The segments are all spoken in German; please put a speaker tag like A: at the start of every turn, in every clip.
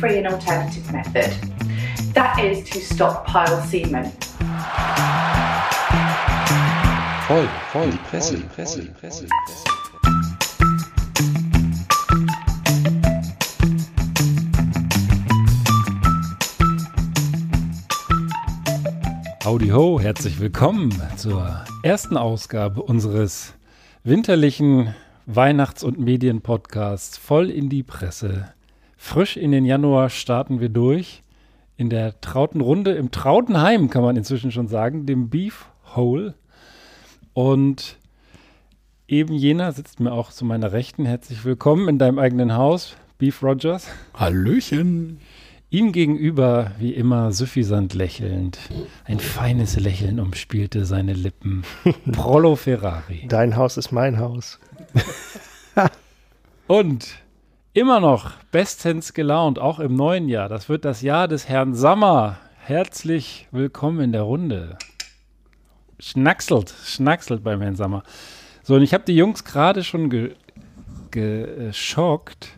A: free and alternative method. That is to stockpile semen.
B: Voll, voll, die Presse, die Presse, die Presse.
C: Howdy ho, herzlich willkommen zur ersten Ausgabe unseres winterlichen Weihnachts- und Medienpodcasts voll in die Presse. Frisch in den Januar starten wir durch. In der trauten Runde, im Trautenheim kann man inzwischen schon sagen, dem Beef Hole. Und eben jener sitzt mir auch zu meiner Rechten. Herzlich willkommen in deinem eigenen Haus, Beef Rogers.
D: Hallöchen.
C: Ihm gegenüber, wie immer, suffisant lächelnd. Ein feines Lächeln umspielte seine Lippen. Prollo Ferrari.
E: Dein Haus ist mein Haus.
C: Und immer noch bestens gelaunt, auch im neuen Jahr. Das wird das Jahr des Herrn Sammer. Herzlich willkommen in der Runde. Schnackselt, schnackselt beim Herrn Sammer. So, und ich habe die Jungs gerade schon ge geschockt,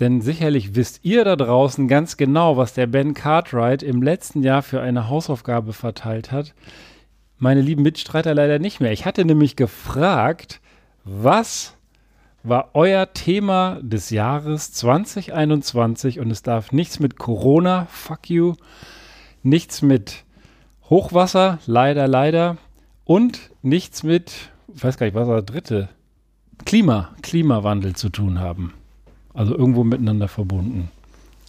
C: denn sicherlich wisst ihr da draußen ganz genau, was der Ben Cartwright im letzten Jahr für eine Hausaufgabe verteilt hat. Meine lieben Mitstreiter leider nicht mehr. Ich hatte nämlich gefragt, was war euer Thema des Jahres 2021 und es darf nichts mit Corona, fuck you, nichts mit Hochwasser, leider, leider und nichts mit, weiß gar nicht, was war der dritte, Klima, Klimawandel zu tun haben. Also irgendwo miteinander verbunden.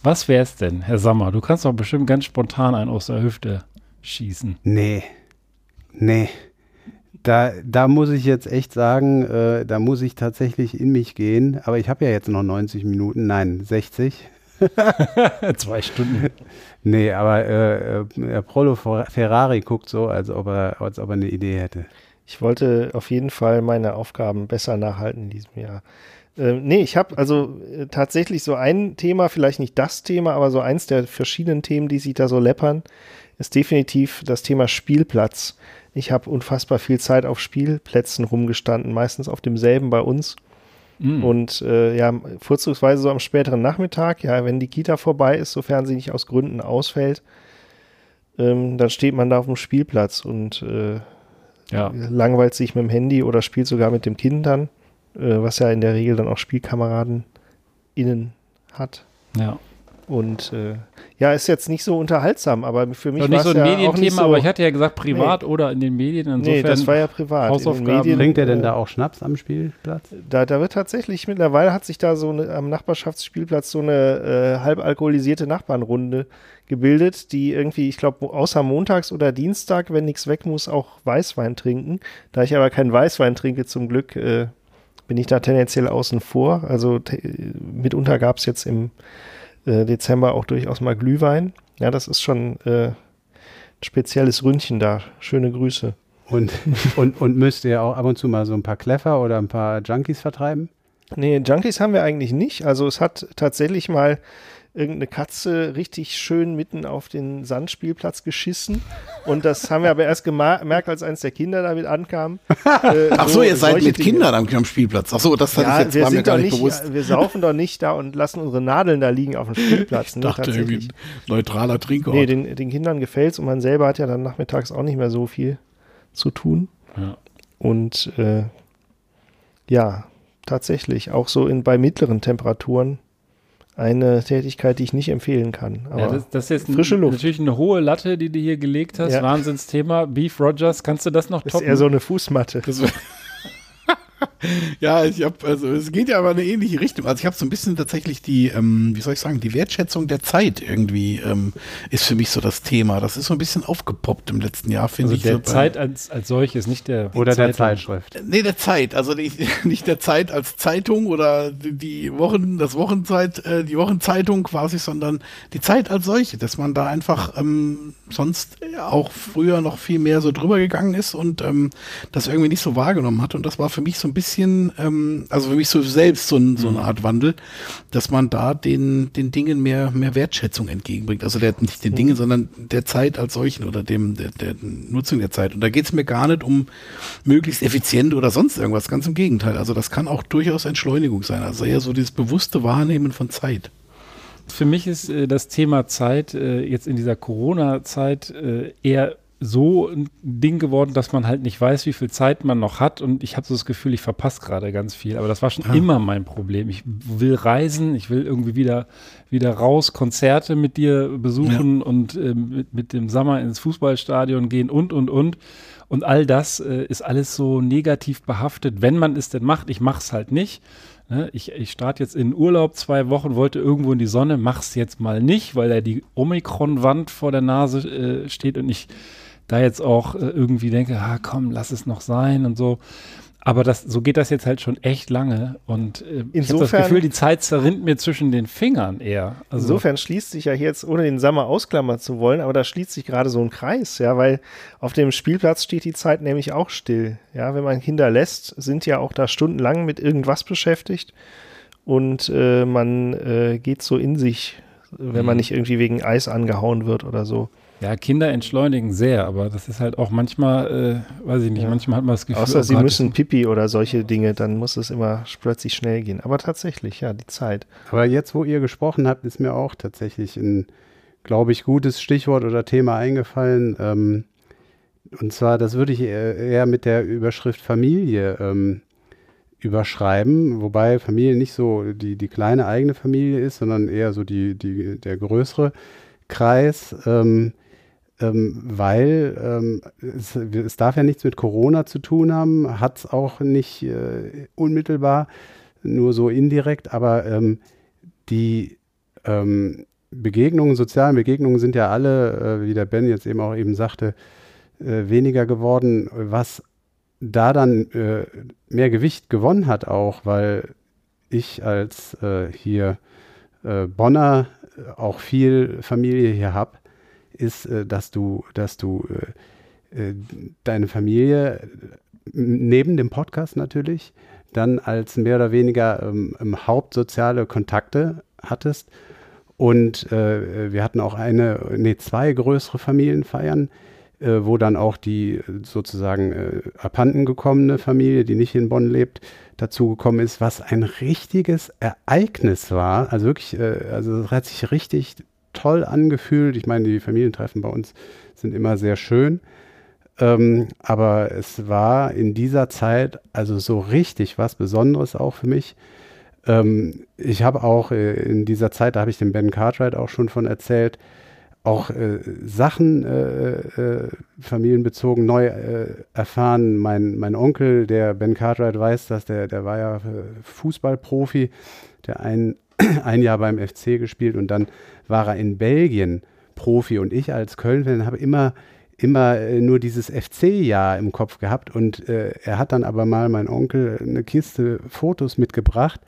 C: Was wäre es denn, Herr Sammer? Du kannst doch bestimmt ganz spontan einen aus der Hüfte schießen.
F: Nee. Nee. Da, da muss ich jetzt echt sagen, äh, da muss ich tatsächlich in mich gehen. Aber ich habe ja jetzt noch 90 Minuten, nein, 60.
C: Zwei Stunden.
F: Nee, aber äh, äh, Prolo Ferrari guckt so, als ob, er, als ob er eine Idee hätte.
E: Ich wollte auf jeden Fall meine Aufgaben besser nachhalten in diesem Jahr. Äh, nee, ich habe also äh, tatsächlich so ein Thema, vielleicht nicht das Thema, aber so eins der verschiedenen Themen, die sich da so läppern, ist definitiv das Thema Spielplatz. Ich habe unfassbar viel Zeit auf Spielplätzen rumgestanden, meistens auf demselben bei uns.
C: Mm.
E: Und äh, ja, vorzugsweise so am späteren Nachmittag, ja, wenn die Kita vorbei ist, sofern sie nicht aus Gründen ausfällt, ähm, dann steht man da auf dem Spielplatz und äh,
C: Ja.
E: langweilt sich mit dem Handy oder spielt sogar mit dem Kind dann, äh, was ja in der Regel dann auch Spielkameraden innen hat.
C: Ja.
E: Und äh, ja, ist jetzt nicht so unterhaltsam, aber für mich war
C: nicht so
E: es
C: ein
E: ja auch
C: Medienthema,
E: nicht so,
C: aber ich hatte ja gesagt, privat oder in den Medien. Insofern,
E: Nee, das war ja privat.
C: Hausaufgaben.
F: Trinkt er denn
E: äh,
F: da auch Schnaps am Spielplatz?
E: Da, da wird tatsächlich mittlerweile hat sich da so eine, am Nachbarschaftsspielplatz so eine äh, halb alkoholisierte Nachbarnrunde gebildet, die irgendwie, ich glaube, außer montags oder Dienstag, wenn nichts weg muss, auch Weißwein trinken. Da ich aber keinen Weißwein trinke, zum Glück, äh, bin ich da tendenziell außen vor. Also te- mitunter gab es jetzt im äh, Dezember auch durchaus mal Glühwein. Ja, das ist schon äh, ein spezielles Ründchen da. Schöne Grüße.
F: Und, und, und müsst ihr auch ab und zu mal so ein paar Kleffer oder ein paar Junkies vertreiben?
E: Nee, Junkies haben wir eigentlich nicht. Also es hat tatsächlich mal irgendeine Katze richtig schön mitten auf den Sandspielplatz geschissen. Und das haben wir aber erst gemerkt, als eins der Kinder damit ankam. Äh,
D: Ach so, ihr seid mit
E: Dinge.
D: Kindern am, am Spielplatz. Ach so, das hatte
E: Ja,
D: ich jetzt
E: wir
D: war mir gar nicht bewusst.
E: wir saufen doch nicht da und lassen unsere Nadeln da liegen auf dem Spielplatz.
D: Ich
E: Nee,
D: dachte irgendwie neutraler Trinkort.
E: Nee, den, den Kindern gefällt's und man selber hat ja dann nachmittags auch nicht mehr so viel zu tun.
C: Ja.
E: Und äh, ja, tatsächlich, auch so in, bei mittleren Temperaturen eine Tätigkeit, die ich nicht empfehlen kann. Aber
C: Ja, das, das ist jetzt
E: frische Luft.
C: natürlich eine hohe Latte, die du hier gelegt hast.
E: Ja.
C: Wahnsinnsthema. Beef Rogers, kannst du das noch
E: ist
C: toppen?
E: eher so eine Fußmatte.
D: Das ja, ich habe also es geht ja aber in eine ähnliche Richtung. Also ich habe so ein bisschen tatsächlich die, ähm, wie soll ich sagen, die Wertschätzung der Zeit irgendwie ähm, ist für mich so das Thema. Das ist so ein bisschen aufgepoppt im letzten Jahr, finde
C: also
D: ich.
C: der
D: so
C: Zeit als, als solches, nicht der
F: Oder der
C: Zeitung.
F: Zeitschrift?
D: Nee, der Zeit, also nicht, nicht der Zeit als Zeitung oder die- die Wochen, das Wochenzeit, äh, die Wochenzeitung quasi, sondern die Zeit als solche, dass man da einfach ähm, sonst auch früher noch viel mehr so drüber gegangen ist und ähm, das irgendwie nicht so wahrgenommen hat. Und das war für mich so ein bisschen, ähm, also für mich so selbst so, ein, so eine Art Wandel, dass man da den, den Dingen mehr, mehr Wertschätzung entgegenbringt. Also der, nicht den Dingen, sondern der Zeit als solchen oder dem, der, der Nutzung der Zeit. Und da geht es mir gar nicht um möglichst effizient oder sonst irgendwas, ganz im Gegenteil. Also das kann auch durchaus Entschleunigung sein. Also eher so dieses bewusste Wahrnehmen von Zeit.
C: für mich ist äh, das Thema Zeit äh, jetzt in dieser Corona-Zeit äh, eher so ein Ding geworden, dass man halt nicht weiß, wie viel Zeit man noch hat. Und ich habe so das Gefühl, ich verpasse gerade ganz viel. Aber das war schon
D: Ah.
C: immer mein Problem. Ich will reisen, ich will irgendwie wieder, wieder raus, Konzerte mit dir besuchen und äh, mit, mit dem Sommer ins Fußballstadion gehen und, und, und. Und all das äh, ist alles so negativ behaftet, wenn man es denn macht. Ich mache es halt nicht. Ne? Ich, ich starte jetzt in Urlaub zwei Wochen, wollte irgendwo in die Sonne, mach's jetzt mal nicht, weil da die Omikron-Wand vor der Nase äh, steht und ich da jetzt auch äh, irgendwie denke, ah, komm, lass es noch sein und so. Aber das, so geht das jetzt halt schon echt lange und äh, ich habe das Gefühl, die Zeit zerrinnt mir zwischen den Fingern eher. Also,
E: Insofern schließt sich ja hier jetzt, ohne den Sommer ausklammern zu wollen, aber da schließt sich gerade so ein Kreis, ja, weil auf dem Spielplatz steht die Zeit nämlich auch still. Ja, wenn man Kinder lässt, sind ja auch da stundenlang mit irgendwas beschäftigt und äh, man äh, geht so in sich, wenn man
C: Mhm.
E: nicht irgendwie wegen Eis angehauen wird oder so.
C: Ja, Kinder entschleunigen sehr, aber das ist halt auch manchmal, äh, weiß ich nicht,
E: Ja.
C: manchmal hat man das Gefühl,
E: Außer
C: oh
E: sie müssen Pipi oder solche Dinge, dann muss es immer plötzlich schnell gehen. Aber tatsächlich, ja, die Zeit.
F: Aber jetzt, wo ihr gesprochen habt, ist mir auch tatsächlich ein, glaube ich, gutes Stichwort oder Thema eingefallen. Ähm, und zwar, das würde ich eher, eher mit der Überschrift Familie ähm, überschreiben, wobei Familie nicht so die, die kleine eigene Familie ist, sondern eher so die, die, der größere Kreis. Ähm, ähm, weil ähm, es, es darf ja nichts mit Corona zu tun haben, hat es auch nicht äh, unmittelbar, nur so indirekt, aber ähm, die ähm, Begegnungen, sozialen Begegnungen sind ja alle, äh, wie der Ben jetzt eben auch eben sagte, äh, weniger geworden, was da dann äh, mehr Gewicht gewonnen hat auch, weil ich als äh, hier äh, Bonner auch viel Familie hier habe, ist, äh, dass du, dass du äh, äh, deine Familie neben dem Podcast natürlich dann als mehr oder weniger ähm, hauptsoziale Kontakte hattest. Und äh, wir hatten auch eine, nee, zwei größere Familienfeiern, äh, wo dann auch die sozusagen äh, abhanden gekommene Familie, die nicht in Bonn lebt, dazugekommen ist, was ein richtiges Ereignis war. Also wirklich, also es hat sich richtig toll angefühlt. Ich meine, die Familientreffen bei uns sind immer sehr schön. Ähm, aber es war in dieser Zeit also so richtig was Besonderes auch für mich. Ähm, ich habe auch äh, in dieser Zeit, da habe ich dem Ben Cartwright auch schon von erzählt, auch äh, Sachen äh, äh, familienbezogen neu äh, erfahren. Mein, mein Onkel, der Ben Cartwright weiß das, der, der war ja äh, Fußballprofi, der ein, ein Jahr beim FC gespielt und dann war er in Belgien Profi und ich als Köln-Fan habe immer immer äh, nur dieses FC-Jahr im Kopf gehabt und äh, er hat dann aber mal mein Onkel eine Kiste Fotos mitgebracht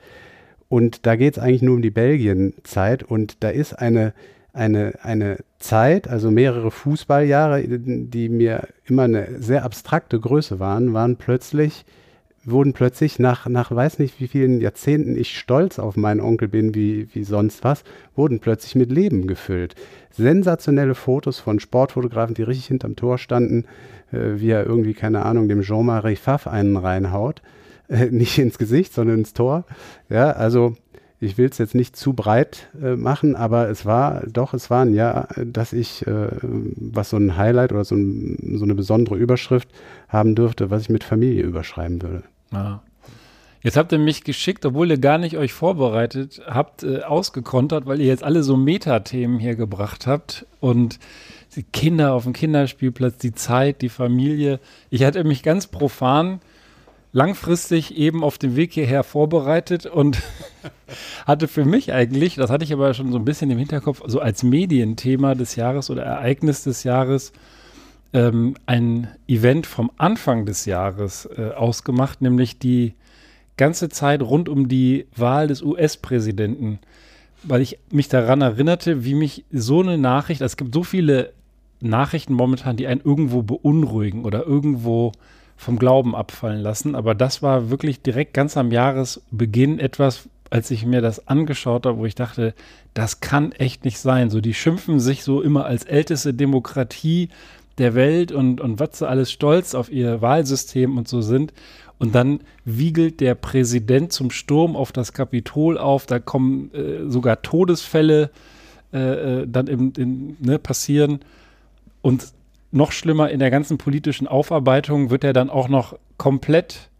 F: und da geht es eigentlich nur um die Belgien-Zeit und da ist eine, eine, eine Zeit, also mehrere Fußballjahre, die mir immer eine sehr abstrakte Größe waren, waren plötzlich wurden plötzlich nach, nach weiß nicht wie vielen Jahrzehnten ich stolz auf meinen Onkel bin, wie, wie sonst was, wurden plötzlich mit Leben gefüllt. Sensationelle Fotos von Sportfotografen, die richtig hinterm Tor standen, äh, wie er irgendwie, keine Ahnung, dem Jean-Marie Pfaff einen reinhaut. Äh, nicht ins Gesicht, sondern ins Tor. Ja, also ich will es jetzt nicht zu breit äh, machen, aber es war doch, es war ein Jahr, dass ich, äh, was so ein Highlight oder so, ein, so eine besondere Überschrift haben dürfte, was ich mit Familie überschreiben würde.
C: Ja. Jetzt habt ihr mich geschickt, obwohl ihr gar nicht euch vorbereitet habt, äh, ausgekontert, weil ihr jetzt alle so Metathemen hier gebracht habt und die Kinder auf dem Kinderspielplatz, die Zeit, die Familie. Ich hatte mich ganz profan langfristig eben auf dem Weg hierher vorbereitet und hatte für mich eigentlich, das hatte ich aber schon so ein bisschen im Hinterkopf, so als Medienthema des Jahres oder Ereignis des Jahres ähm, ein Event vom Anfang des Jahres äh, ausgemacht, nämlich die ganze Zeit rund um die Wahl des US-Präsidenten, weil ich mich daran erinnerte, wie mich so eine Nachricht, es gibt so viele Nachrichten momentan, die einen irgendwo beunruhigen oder irgendwo vom Glauben abfallen lassen, aber das war wirklich direkt ganz am Jahresbeginn etwas, als ich mir das angeschaut habe, wo ich dachte, das kann echt nicht sein. So, die schimpfen sich so immer als älteste Demokratie der Welt und, und was sie alles stolz auf ihr Wahlsystem und so sind. Und dann wiegelt der Präsident zum Sturm auf das Kapitol auf. Da kommen äh, sogar Todesfälle äh, äh dann im, in, ne, passieren. Und noch schlimmer, in der ganzen politischen Aufarbeitung wird er dann auch noch komplett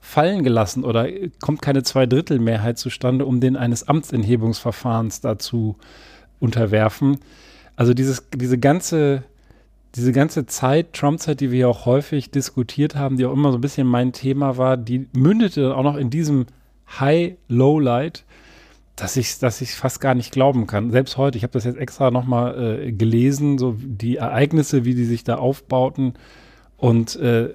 C: fallen gelassen oder kommt keine Zweidrittelmehrheit zustande, um den eines Amtsenthebungsverfahrens dazu unterwerfen. Also dieses, diese ganze diese ganze Zeit, Trump-Zeit, die wir ja auch häufig diskutiert haben, die auch immer so ein bisschen mein Thema war, die mündete auch noch in diesem High-Low-Light, dass ich dass ich fast gar nicht glauben kann. Selbst heute, ich habe das jetzt extra nochmal äh, gelesen, so die Ereignisse, wie die sich da aufbauten. Und äh,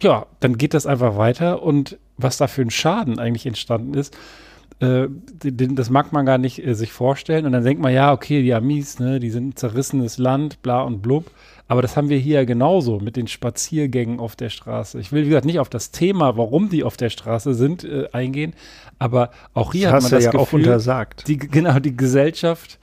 C: ja, dann geht das einfach weiter und was da für ein Schaden eigentlich entstanden ist, äh, das mag man gar nicht äh, sich vorstellen. Und dann denkt man, ja, okay, die Amis, ne, die sind ein zerrissenes Land, bla und blub. Aber das haben wir hier ja genauso mit den Spaziergängen auf der Straße. Ich will, wie gesagt, nicht auf das Thema, warum die auf der Straße sind, äh, eingehen. Aber auch hier
E: das
C: hat man das
E: ja
C: Gefühl,
E: auch untersagt.
C: Die, genau, die Gesellschaft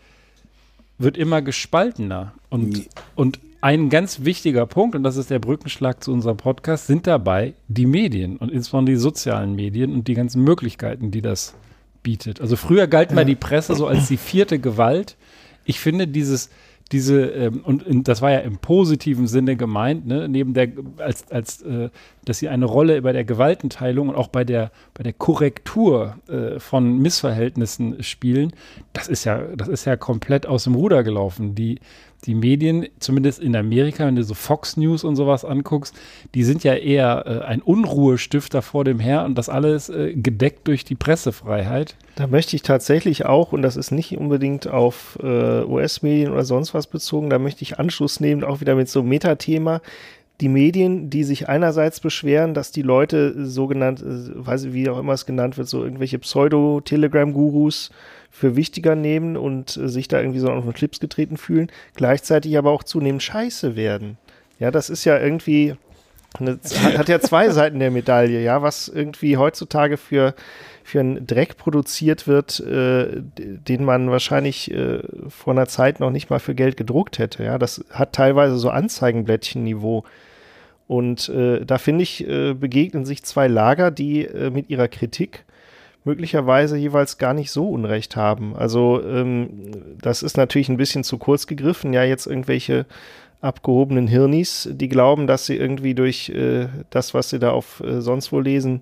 C: wird immer gespaltener. Und, und ein ganz wichtiger Punkt, und das ist der Brückenschlag zu unserem Podcast, sind dabei die Medien und insbesondere die sozialen Medien und die ganzen Möglichkeiten, die das bietet. Also früher galt mal die Presse so als die vierte Gewalt. Ich finde dieses, diese, ähm, und, und, das war ja im positiven Sinne gemeint, ne, neben der, als, als äh, dass sie eine Rolle bei der Gewaltenteilung und auch bei der, bei der Korrektur äh, von Missverhältnissen spielen, das ist ja, das ist ja komplett aus dem Ruder gelaufen. Die, die Medien, zumindest in Amerika, wenn du so Fox News und sowas anguckst, die sind ja eher äh, ein Unruhestifter vor dem Her und das alles äh, gedeckt durch die Pressefreiheit.
E: Da möchte ich tatsächlich auch, und das ist nicht unbedingt auf äh, US-Medien oder sonst was bezogen, da möchte ich Anschluss nehmen, auch wieder mit so einem Metathema. Die Medien, die sich einerseits beschweren, dass die Leute sogenannt, äh, weiß ich, wie auch immer es genannt wird, so irgendwelche Pseudo-Telegram-Gurus für wichtiger nehmen und äh, sich da irgendwie so auf den Clips getreten fühlen, gleichzeitig aber auch zunehmend scheiße werden. Ja, das ist ja irgendwie, eine, hat, hat ja zwei Seiten der Medaille, ja, was irgendwie heutzutage für für einen Dreck produziert wird, äh, den man wahrscheinlich äh, vor einer Zeit noch nicht mal für Geld gedruckt hätte. Ja, das hat teilweise so Anzeigenblättchen-Niveau. Und äh, da finde ich, äh, begegnen sich zwei Lager, die äh, mit ihrer Kritik möglicherweise jeweils gar nicht so Unrecht haben. Also ähm, das ist natürlich ein bisschen zu kurz gegriffen, ja, jetzt irgendwelche abgehobenen Hirnis, die glauben, dass sie irgendwie durch äh, das, was sie da auf äh, sonst wo lesen,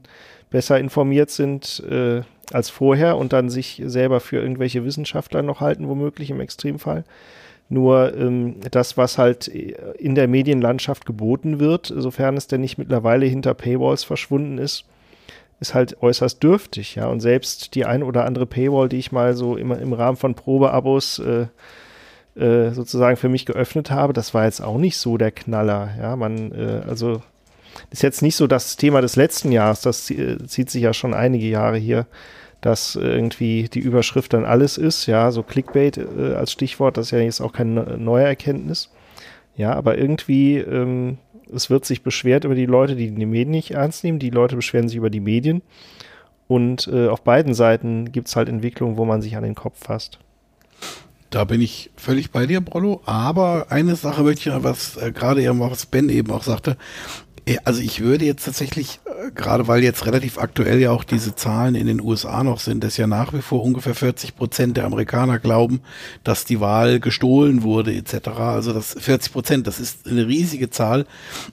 E: besser informiert sind äh, als vorher und dann sich selber für irgendwelche Wissenschaftler noch halten, womöglich im Extremfall. Nur ähm, das, was halt in der Medienlandschaft geboten wird, sofern es denn nicht mittlerweile hinter Paywalls verschwunden ist, ist halt äußerst dürftig, ja. Und selbst die ein oder andere Paywall, die ich mal so immer im Rahmen von Probeabos äh, äh, sozusagen für mich geöffnet habe, das war jetzt auch nicht so der Knaller, ja. Man, äh, also ist jetzt nicht so das Thema des letzten Jahres, das zieht sich ja schon einige Jahre hier, dass irgendwie die Überschrift dann alles ist, ja, so Clickbait äh, als Stichwort, das ist ja jetzt auch keine neue Erkenntnis. Ja, aber irgendwie ähm, es wird sich beschwert über die Leute, die die Medien nicht ernst nehmen. Die Leute beschweren sich über die Medien. Und äh, auf beiden Seiten gibt es halt Entwicklungen, wo man sich an den Kopf fasst.
D: Da bin ich völlig bei dir, Brollo. Aber eine Sache möchte ich, was äh, gerade eben, was Ben eben auch sagte, also ich würde jetzt tatsächlich, äh, gerade weil jetzt relativ aktuell ja auch diese Zahlen in den USA noch sind, dass ja nach wie vor ungefähr 40 Prozent der Amerikaner glauben, dass die Wahl gestohlen wurde etc. Also das 40 Prozent, das ist eine riesige Zahl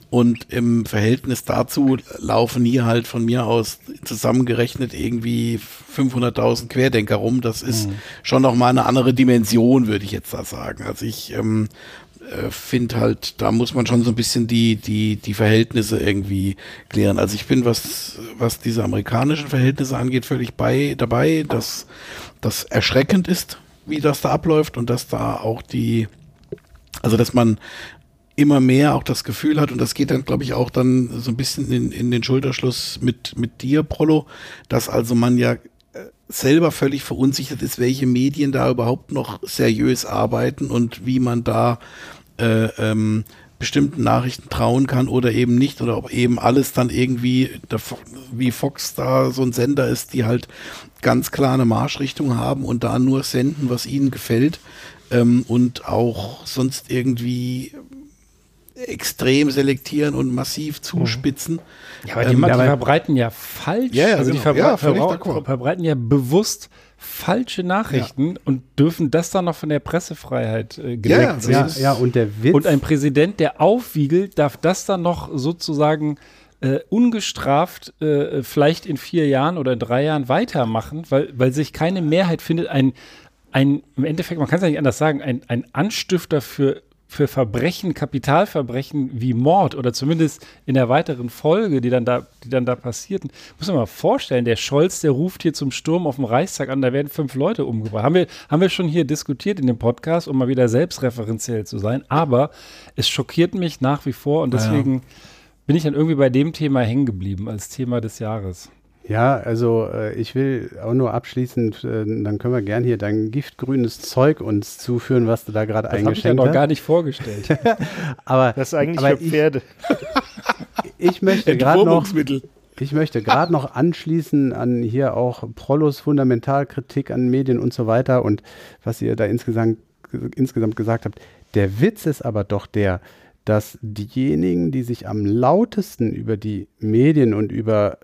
D: und im Verhältnis dazu laufen hier halt von mir aus zusammengerechnet irgendwie 500.000 Querdenker rum. Das ist mhm. schon noch mal eine andere Dimension, würde ich jetzt da sagen. Also ich ähm, äh, finde halt, da muss man schon so ein bisschen die, die, die Verhältnisse irgendwie klären. Also ich bin, was, was diese amerikanischen Verhältnisse angeht, völlig bei, dabei, dass das erschreckend ist, wie das da abläuft und dass da auch die, also dass man immer mehr auch das Gefühl hat, und das geht dann, glaube ich, auch dann so ein bisschen in, in den Schulterschluss mit, mit dir, Prollo, dass also man ja äh, selber völlig verunsichert ist, welche Medien da überhaupt noch seriös arbeiten und wie man da äh, ähm, bestimmten Nachrichten trauen kann oder eben nicht oder ob eben alles dann irgendwie wie Fox da so ein Sender ist, die halt ganz klar eine Marschrichtung haben und da nur senden, was ihnen gefällt ähm, und auch sonst irgendwie extrem selektieren und massiv zuspitzen.
C: Ja, aber die,
D: Ähm,
C: die verbreiten ja falsch.
D: Ja, ja,
C: also die
D: genau.
C: verbre
D: Ja, völlig
C: verbrau-
D: d'accord.
C: verbreiten ja bewusst falsche Nachrichten und dürfen das dann noch von der Pressefreiheit äh, gedeckt
D: Ja, ja,
C: sehen.
F: Ja, ja, und der Witz.
C: Und ein Präsident, der aufwiegelt, darf das dann noch sozusagen äh, ungestraft äh, vielleicht in vier Jahren oder in drei Jahren weitermachen, weil, weil sich keine Mehrheit findet, ein, ein im Endeffekt, man kann es ja nicht anders sagen, ein, ein Anstifter für, für Verbrechen, Kapitalverbrechen wie Mord oder zumindest in der weiteren Folge, die dann da, die dann da passierten. Muss man mal vorstellen, der Scholz, der ruft hier zum Sturm auf dem Reichstag an, da werden fünf Leute umgebracht. Haben wir, haben wir schon hier diskutiert in dem Podcast, um mal wieder selbstreferenziell zu sein. Aber es schockiert mich nach wie vor und deswegen bin ich dann irgendwie bei dem Thema hängen geblieben als Thema des Jahres.
F: Ja, also äh, ich will auch nur abschließend, äh, dann können wir gern hier dein giftgrünes Zeug uns zuführen, was du da gerade
C: Das habe ich ja
F: eingeschenkt
C: noch
F: hast.
C: gar nicht vorgestellt.
F: aber
E: Das ist eigentlich
F: aber
E: für Pferde.
F: Ich, ich möchte gerade noch, ich möchte gerade noch anschließen an hier auch Prollos Fundamentalkritik an Medien und so weiter und was ihr da insgesamt, insgesamt gesagt habt. Der Witz ist aber doch der, dass diejenigen, die sich am lautesten über die Medien und über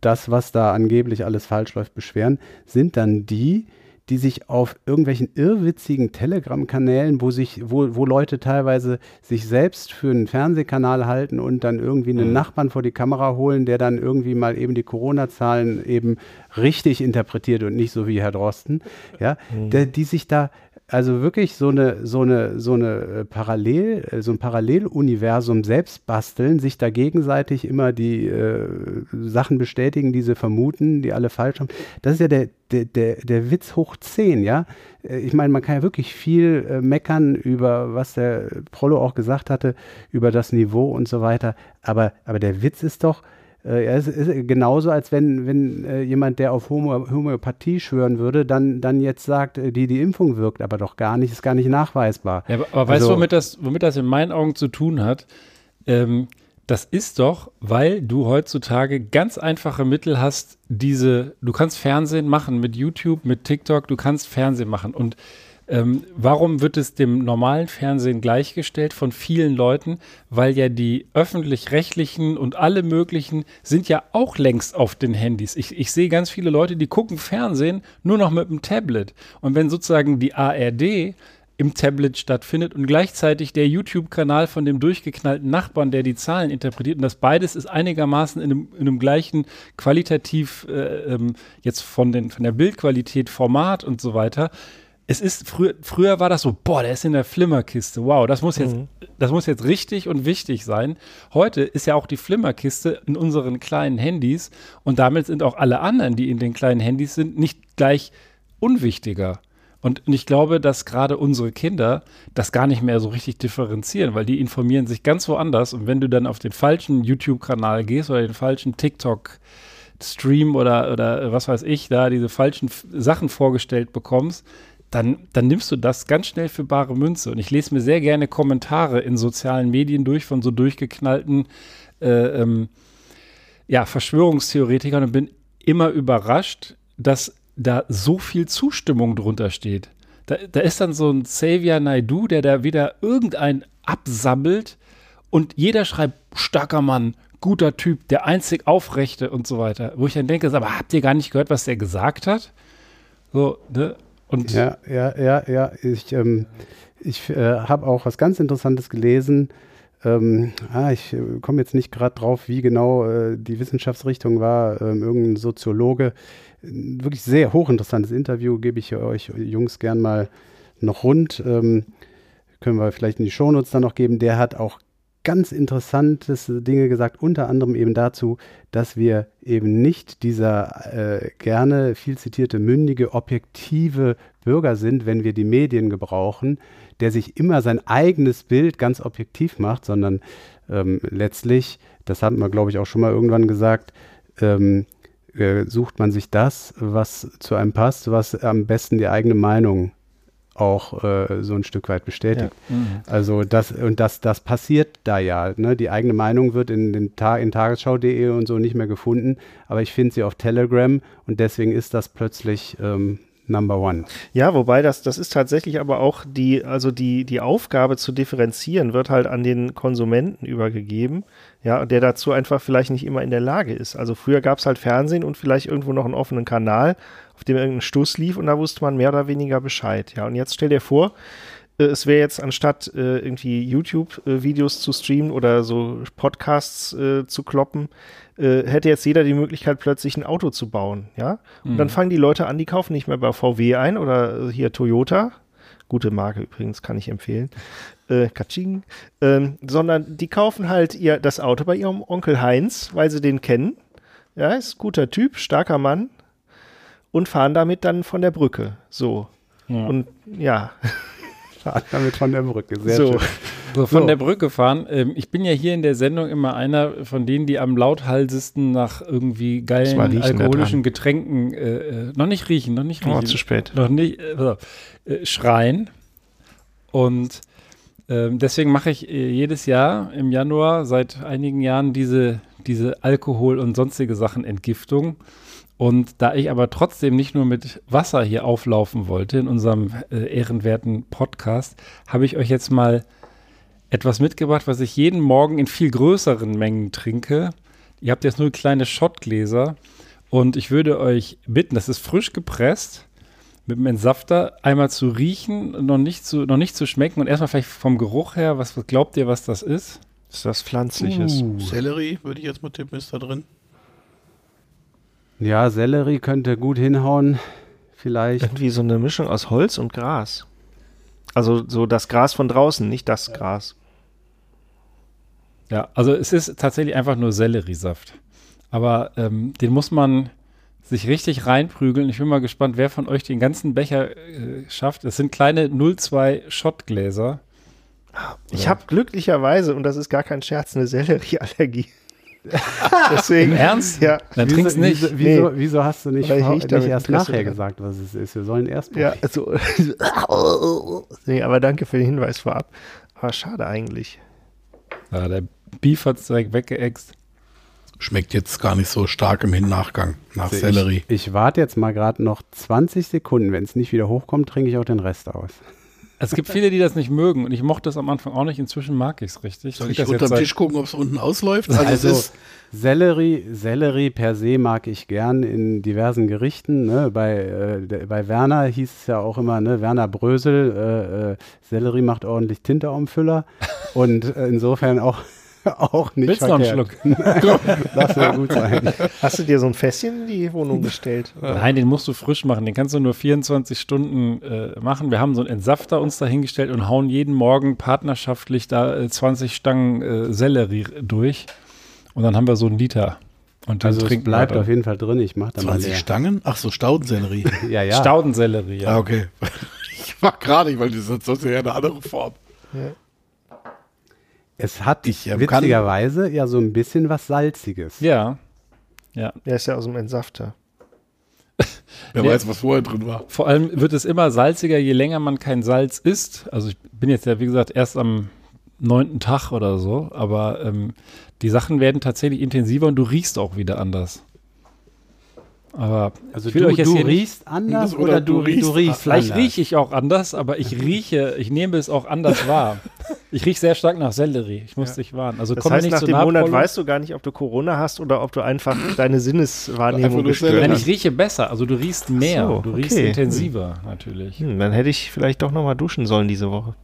F: das, was da angeblich alles falsch läuft, beschweren, sind dann die, die sich auf irgendwelchen irrwitzigen Telegram-Kanälen, wo sich, wo, wo Leute teilweise sich selbst für einen Fernsehkanal halten und dann irgendwie einen Nachbarn vor die Kamera holen, der dann irgendwie mal eben die Corona-Zahlen eben richtig interpretiert und nicht so wie Herr Drosten, ja, der, die sich da also wirklich so eine, so eine, so eine äh, Parallel, äh, so ein Paralleluniversum selbst basteln, sich da gegenseitig immer die äh, Sachen bestätigen, die sie vermuten, die alle falsch haben. Das ist ja der, der, der, der Witz hoch 10, ja. Äh, Ich meine, man kann ja wirklich viel äh, meckern über, was der Prollo auch gesagt hatte, über das Niveau und so weiter. Aber, aber der Witz ist doch, äh, ja, es ist genauso, als wenn, wenn äh, jemand, der auf Homo Homöopathie schwören würde, dann, dann jetzt sagt, äh, die, die Impfung wirkt aber doch gar nicht, ist gar nicht nachweisbar.
C: Ja, aber, aber weißt du,
F: Also-
C: womit das, womit das in meinen Augen zu tun hat? Ähm, das ist doch, weil du heutzutage ganz einfache Mittel hast, diese, du kannst Fernsehen machen mit YouTube, mit TikTok, du kannst Fernsehen machen. Und ähm, warum wird es dem normalen Fernsehen gleichgestellt von vielen Leuten? Weil ja die öffentlich-rechtlichen und alle möglichen sind ja auch längst auf den Handys. Ich, ich sehe ganz viele Leute, die gucken Fernsehen nur noch mit dem Tablet. Und wenn sozusagen die ARD im Tablet stattfindet und gleichzeitig der YouTube-Kanal von dem durchgeknallten Nachbarn, der die Zahlen interpretiert. Und das beides ist einigermaßen in einem, in einem gleichen qualitativ, äh, ähm, jetzt von, den, von der Bildqualität, Format und so weiter. Es ist, früher, früher war das so, boah, der ist in der Flimmerkiste. Wow, das muss jetzt, das muss jetzt richtig und wichtig sein. Heute ist ja auch die Flimmerkiste in unseren kleinen Handys und damit sind auch alle anderen, die in den kleinen Handys sind, nicht gleich unwichtiger. Und ich glaube, dass gerade unsere Kinder das gar nicht mehr so richtig differenzieren, weil die informieren sich ganz woanders. Und wenn du dann auf den falschen YouTube-Kanal gehst oder den falschen TikTok-Stream oder, oder was weiß ich, da diese falschen Sachen vorgestellt bekommst, dann, dann nimmst du das ganz schnell für bare Münze. Und ich lese mir sehr gerne Kommentare in sozialen Medien durch von so durchgeknallten äh, ähm, ja, Verschwörungstheoretikern und bin immer überrascht, dass da so viel Zustimmung drunter steht. Da, da ist dann so ein Xavier Naidu, der da wieder irgendein absammelt und jeder schreibt, starker Mann, guter Typ, der einzig Aufrechte und so weiter. Wo ich dann denke, aber habt ihr gar nicht gehört, was der gesagt hat? So, ne? Und
F: Ja, ja, ja, ja. Ich, ähm, ich äh, habe auch was ganz Interessantes gelesen. Ähm, ah, ich äh, komme jetzt nicht gerade drauf, wie genau äh, die Wissenschaftsrichtung war. Ähm, irgendein Soziologe. Wirklich sehr hochinteressantes Interview, gebe ich euch Jungs gern mal noch rund. Ähm, können wir vielleicht in die Shownotes dann noch geben. Der hat auch ganz interessantes Dinge gesagt, unter anderem eben dazu, dass wir eben nicht dieser äh, gerne viel zitierte mündige, objektive Bürger sind, wenn wir die Medien gebrauchen, der sich immer sein eigenes Bild ganz objektiv macht, sondern ähm, letztlich, das hatten wir, glaube ich, auch schon mal irgendwann gesagt, ähm, äh, sucht man sich das, was zu einem passt, was am besten die eigene Meinung auch äh, so ein Stück weit bestätigt. Also das und das das passiert da ja. Ne? Die eigene Meinung wird in den Ta in Tagesschau.de und so nicht mehr gefunden, aber ich finde sie auf Telegram und deswegen ist das plötzlich ähm, Number One.
E: Ja, wobei das, das ist tatsächlich aber auch die, also die, die Aufgabe zu differenzieren wird halt an den Konsumenten übergegeben, ja, der dazu einfach vielleicht nicht immer in der Lage ist. Also früher gab es halt Fernsehen und vielleicht irgendwo noch einen offenen Kanal, auf dem irgendein Stuss lief und da wusste man mehr oder weniger Bescheid. Ja, und jetzt stell dir vor, äh, es wäre jetzt anstatt äh, irgendwie YouTube-Videos zu streamen oder so Podcasts äh, zu kloppen, äh, hätte jetzt jeder die Möglichkeit, plötzlich ein Auto zu bauen, ja. Und dann fangen die Leute an, die kaufen nicht mehr bei VW ein oder äh, hier Toyota. Gute Marke übrigens, kann ich empfehlen. Äh, Katsching. Ähm, sondern die kaufen halt ihr das Auto bei ihrem Onkel Heinz, weil sie den kennen. Ja, ist ein guter Typ, starker Mann. Und fahren damit dann von der Brücke. So.
C: Ja.
E: Und ja,
F: damit von der Brücke. Sehr
E: so.
F: schön.
C: So, von
E: So.
C: der Brücke fahren. Ähm, ich bin ja hier in der Sendung immer einer von denen, die am lauthalsesten nach irgendwie geilen alkoholischen. Getränken, äh, äh, noch nicht riechen, noch nicht
E: Oh,
C: riechen.
E: zu spät.
C: Noch nicht, äh, äh, schreien. Und ähm, deswegen mache ich äh, jedes Jahr im Januar seit einigen Jahren diese, diese Alkohol- und sonstige Sachen Entgiftung. Und da ich aber trotzdem nicht nur mit Wasser hier auflaufen wollte in unserem äh, ehrenwerten Podcast, habe ich euch jetzt mal etwas mitgebracht, was ich jeden Morgen in viel größeren Mengen trinke. Ihr habt jetzt nur kleine Schottgläser und ich würde euch bitten, das ist frisch gepresst, mit dem Entsafter einmal zu riechen, noch nicht zu, noch nicht zu schmecken und erstmal vielleicht vom Geruch her, was, was glaubt ihr, was das ist?
E: Ist das Pflanzliches?
F: Uh.
D: Sellerie, würde ich jetzt mal tippen, ist da drin.
F: Ja, Sellerie könnte gut hinhauen. Vielleicht.
E: Irgendwie so eine Mischung aus Holz und Gras. Also so das Gras von draußen, nicht das Gras.
C: Ja, also es ist tatsächlich einfach nur Selleriesaft. Aber ähm, den muss man sich richtig reinprügeln. Ich bin mal gespannt, wer von euch den ganzen Becher äh, schafft. Es sind kleine 02 Schottgläser.
E: Ich habe glücklicherweise, und das ist gar kein Scherz, eine Sellerieallergie. Deswegen.
C: Im Ernst?
E: Ja.
C: Dann
F: wieso,
C: trinkst nicht.
F: Wieso, wieso, wieso hast du nicht, vor- nicht erst nachher
E: dran.
F: gesagt, was es ist? Wir sollen erst
E: Ja,
F: probieren.
E: also. nee, aber danke für den Hinweis vorab. Aber schade eigentlich.
C: Ja, der Beef hat es direkt weggeext.
D: Schmeckt jetzt gar nicht so stark im Nachgang nach
F: Also
D: Sellerie.
F: Ich, ich warte jetzt mal gerade noch 20 Sekunden. Wenn es nicht wieder hochkommt, trinke ich auch den Rest aus.
C: Es gibt viele, die das nicht mögen und ich mochte es am Anfang auch nicht. Inzwischen mag ich es richtig.
D: Soll ich
C: das
D: unter
C: jetzt
D: dem Tisch gucken, ob es unten ausläuft? Also,
F: Also, Sellerie, Sellerie per se mag ich gern in diversen Gerichten. Ne? Bei, äh, bei Werner hieß es ja auch immer, ne? Werner Brösel, äh, äh, Sellerie macht ordentlich Tinte am Füller. Und äh, insofern auch, auch nicht
C: Willst du noch einen. Schluck?
F: Das soll gut sein.
E: Hast du dir so ein Fässchen in die Wohnung gestellt?
C: Nein, den musst du frisch machen. Den kannst du nur 24 Stunden äh, machen. Wir haben so einen Entsafter uns dahingestellt und hauen jeden Morgen partnerschaftlich da äh, 20 Stangen äh, Sellerie durch. Und dann haben wir so einen Liter. Und den
F: Also es
C: trinken
F: bleibt auf jeden Fall drin. Ich mache da mal
D: 20
F: leer.
D: Stangen? Ach so, Staudensellerie.
F: Ja, ja.
C: Staudensellerie, ja.
D: Ah, okay. Ich war gerade, weil das ist sonst ja eine andere Form.
F: Es hat
D: Ich, ähm,
F: witzigerweise ja so ein bisschen was Salziges.
C: Ja. Ja.
E: Der ist ja aus dem Entsafter.
D: Wer
C: Ja.
D: weiß, was vorher drin war.
C: Vor allem wird es immer salziger, je länger man kein Salz isst. Also ich bin jetzt ja, wie gesagt, erst am neunten Tag oder so, aber ähm, die Sachen werden tatsächlich intensiver und du riechst auch wieder anders. Aber
F: Also
C: ich will
F: du,
C: euch jetzt
F: du
C: hier nicht-
F: riechst anders
D: Oder
F: oder,
D: du
F: du, du
D: riechst-
F: riechst,
C: Vielleicht
F: anders?
C: rieche ich auch anders, aber ich rieche, ich nehme es auch anders wahr. Ich rieche sehr stark nach Sellerie. Ich muss dich warnen. Also
E: Das
C: komm
E: heißt,
C: nicht
E: nach
C: zu
E: dem Monat weißt du gar nicht, ob du Corona hast oder ob du einfach deine Sinneswahrnehmung gestört
D: Sellerie.
C: Nein,
E: hast.
C: ich rieche besser. Also du riechst mehr.
E: so,
C: du riechst
E: okay.
C: intensiver natürlich.
E: Hm, dann hätte ich vielleicht doch noch mal duschen sollen diese Woche.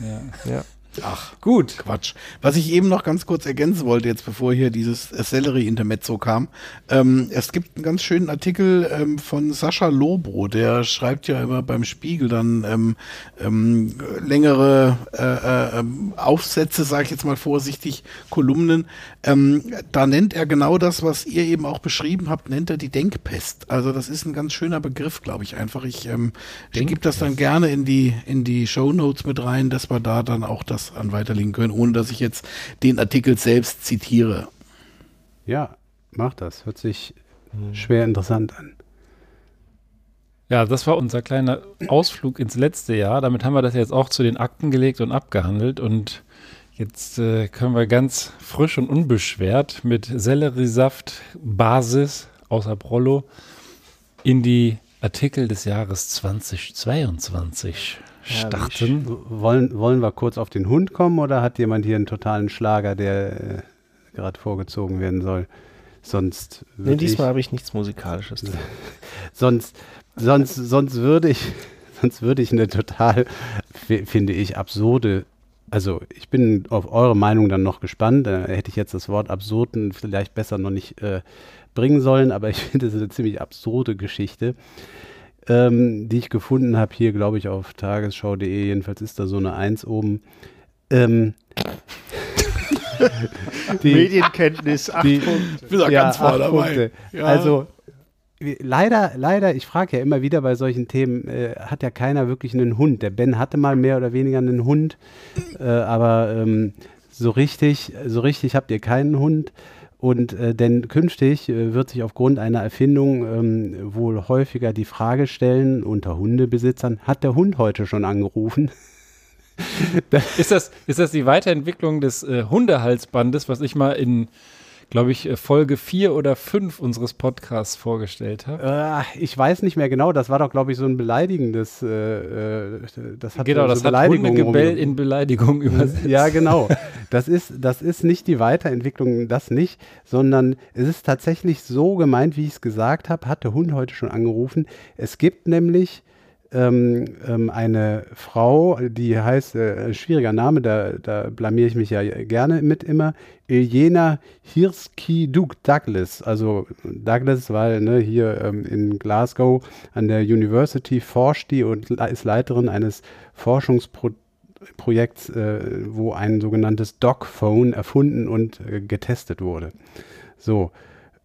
C: Ja.
E: Ja.
D: Ach,
C: Gut.
D: Quatsch. Was ich eben noch ganz kurz ergänzen wollte, jetzt bevor hier dieses Sellerie-Intermezzo kam. Ähm, es gibt einen ganz schönen Artikel ähm, von Sascha Lobro, der schreibt ja immer beim Spiegel dann ähm, ähm, längere äh, äh, ähm, Aufsätze, sage ich jetzt mal vorsichtig, Kolumnen. Ähm, da nennt er genau das, was ihr eben auch beschrieben habt, nennt er die Denkpest. Also das ist ein ganz schöner Begriff, glaube ich einfach. Ich ähm, gebe das dann gerne in die, in die Show Notes mit rein, dass wir da dann auch das an weiterlinken können, ohne dass ich jetzt den Artikel selbst zitiere.
F: Ja, mach das. Hört sich schwer interessant an.
C: Ja, das war unser kleiner Ausflug ins letzte Jahr. Damit haben wir das jetzt auch zu den Akten gelegt und abgehandelt. Und jetzt äh, können wir ganz frisch und unbeschwert mit Selleriesaft Basis außer Prollo in die Artikel des Jahres 2022 starten.
F: Wollen, wollen wir kurz auf den Hund kommen oder hat jemand hier einen totalen Schlager, der äh, gerade vorgezogen werden soll? Sonst.
E: Nee, diesmal habe ich nichts Musikalisches.
F: sonst, sonst, sonst würde ich, sonst würde ich eine total, fi- finde ich, absurde. Also ich bin auf eure Meinung dann noch gespannt. Da hätte ich jetzt das Wort absurden vielleicht besser noch nicht äh, bringen sollen, aber ich finde es eine ziemlich absurde Geschichte, ähm, die ich gefunden habe hier, glaube ich, auf tagesschau.de. Jedenfalls ist da so eine Eins oben. Ähm, die,
E: Medienkenntnis, acht
F: die-
E: Punkte.
D: Ich bin da ganz
F: acht
D: vorne dabei.
F: Punkte.
D: Ja.
F: Also leider, leider, ich frage ja immer wieder bei solchen Themen, äh, hat ja keiner wirklich einen Hund. Der Ben hatte mal mehr oder weniger einen Hund, äh, aber ähm, so richtig, so richtig habt ihr keinen Hund. Und äh, denn künftig äh, wird sich aufgrund einer Erfindung ähm, wohl häufiger die Frage stellen unter Hundebesitzern, hat der Hund heute schon angerufen?
C: Ist das, ist das die Weiterentwicklung des äh, Hundehalsbandes, was ich mal in, glaube ich, äh, Folge 4 oder 5 unseres Podcasts vorgestellt habe?
F: Äh, ich weiß nicht mehr genau, das war doch, glaube ich, so ein beleidigendes, äh, äh, das hat
C: Genau,
F: so
C: das hat
F: Beleidigungen
C: Hundegebell in Beleidigung übersetzt.
F: Ja, genau. Das ist, das ist nicht die Weiterentwicklung, das nicht, sondern es ist tatsächlich so gemeint, wie ich es gesagt habe, hat der Hund heute schon angerufen. Es gibt nämlich ähm, ähm, eine Frau, die heißt, äh, schwieriger Name, da, da blamier ich mich ja gerne mit immer, Iljena Hirski-Duke Douglas. Also Douglas, weil ne, hier ähm, in Glasgow an der University forscht die und ist Leiterin eines Forschungsprojekts Projekts, äh, wo ein sogenanntes Dog-Phone erfunden und äh, getestet wurde. So.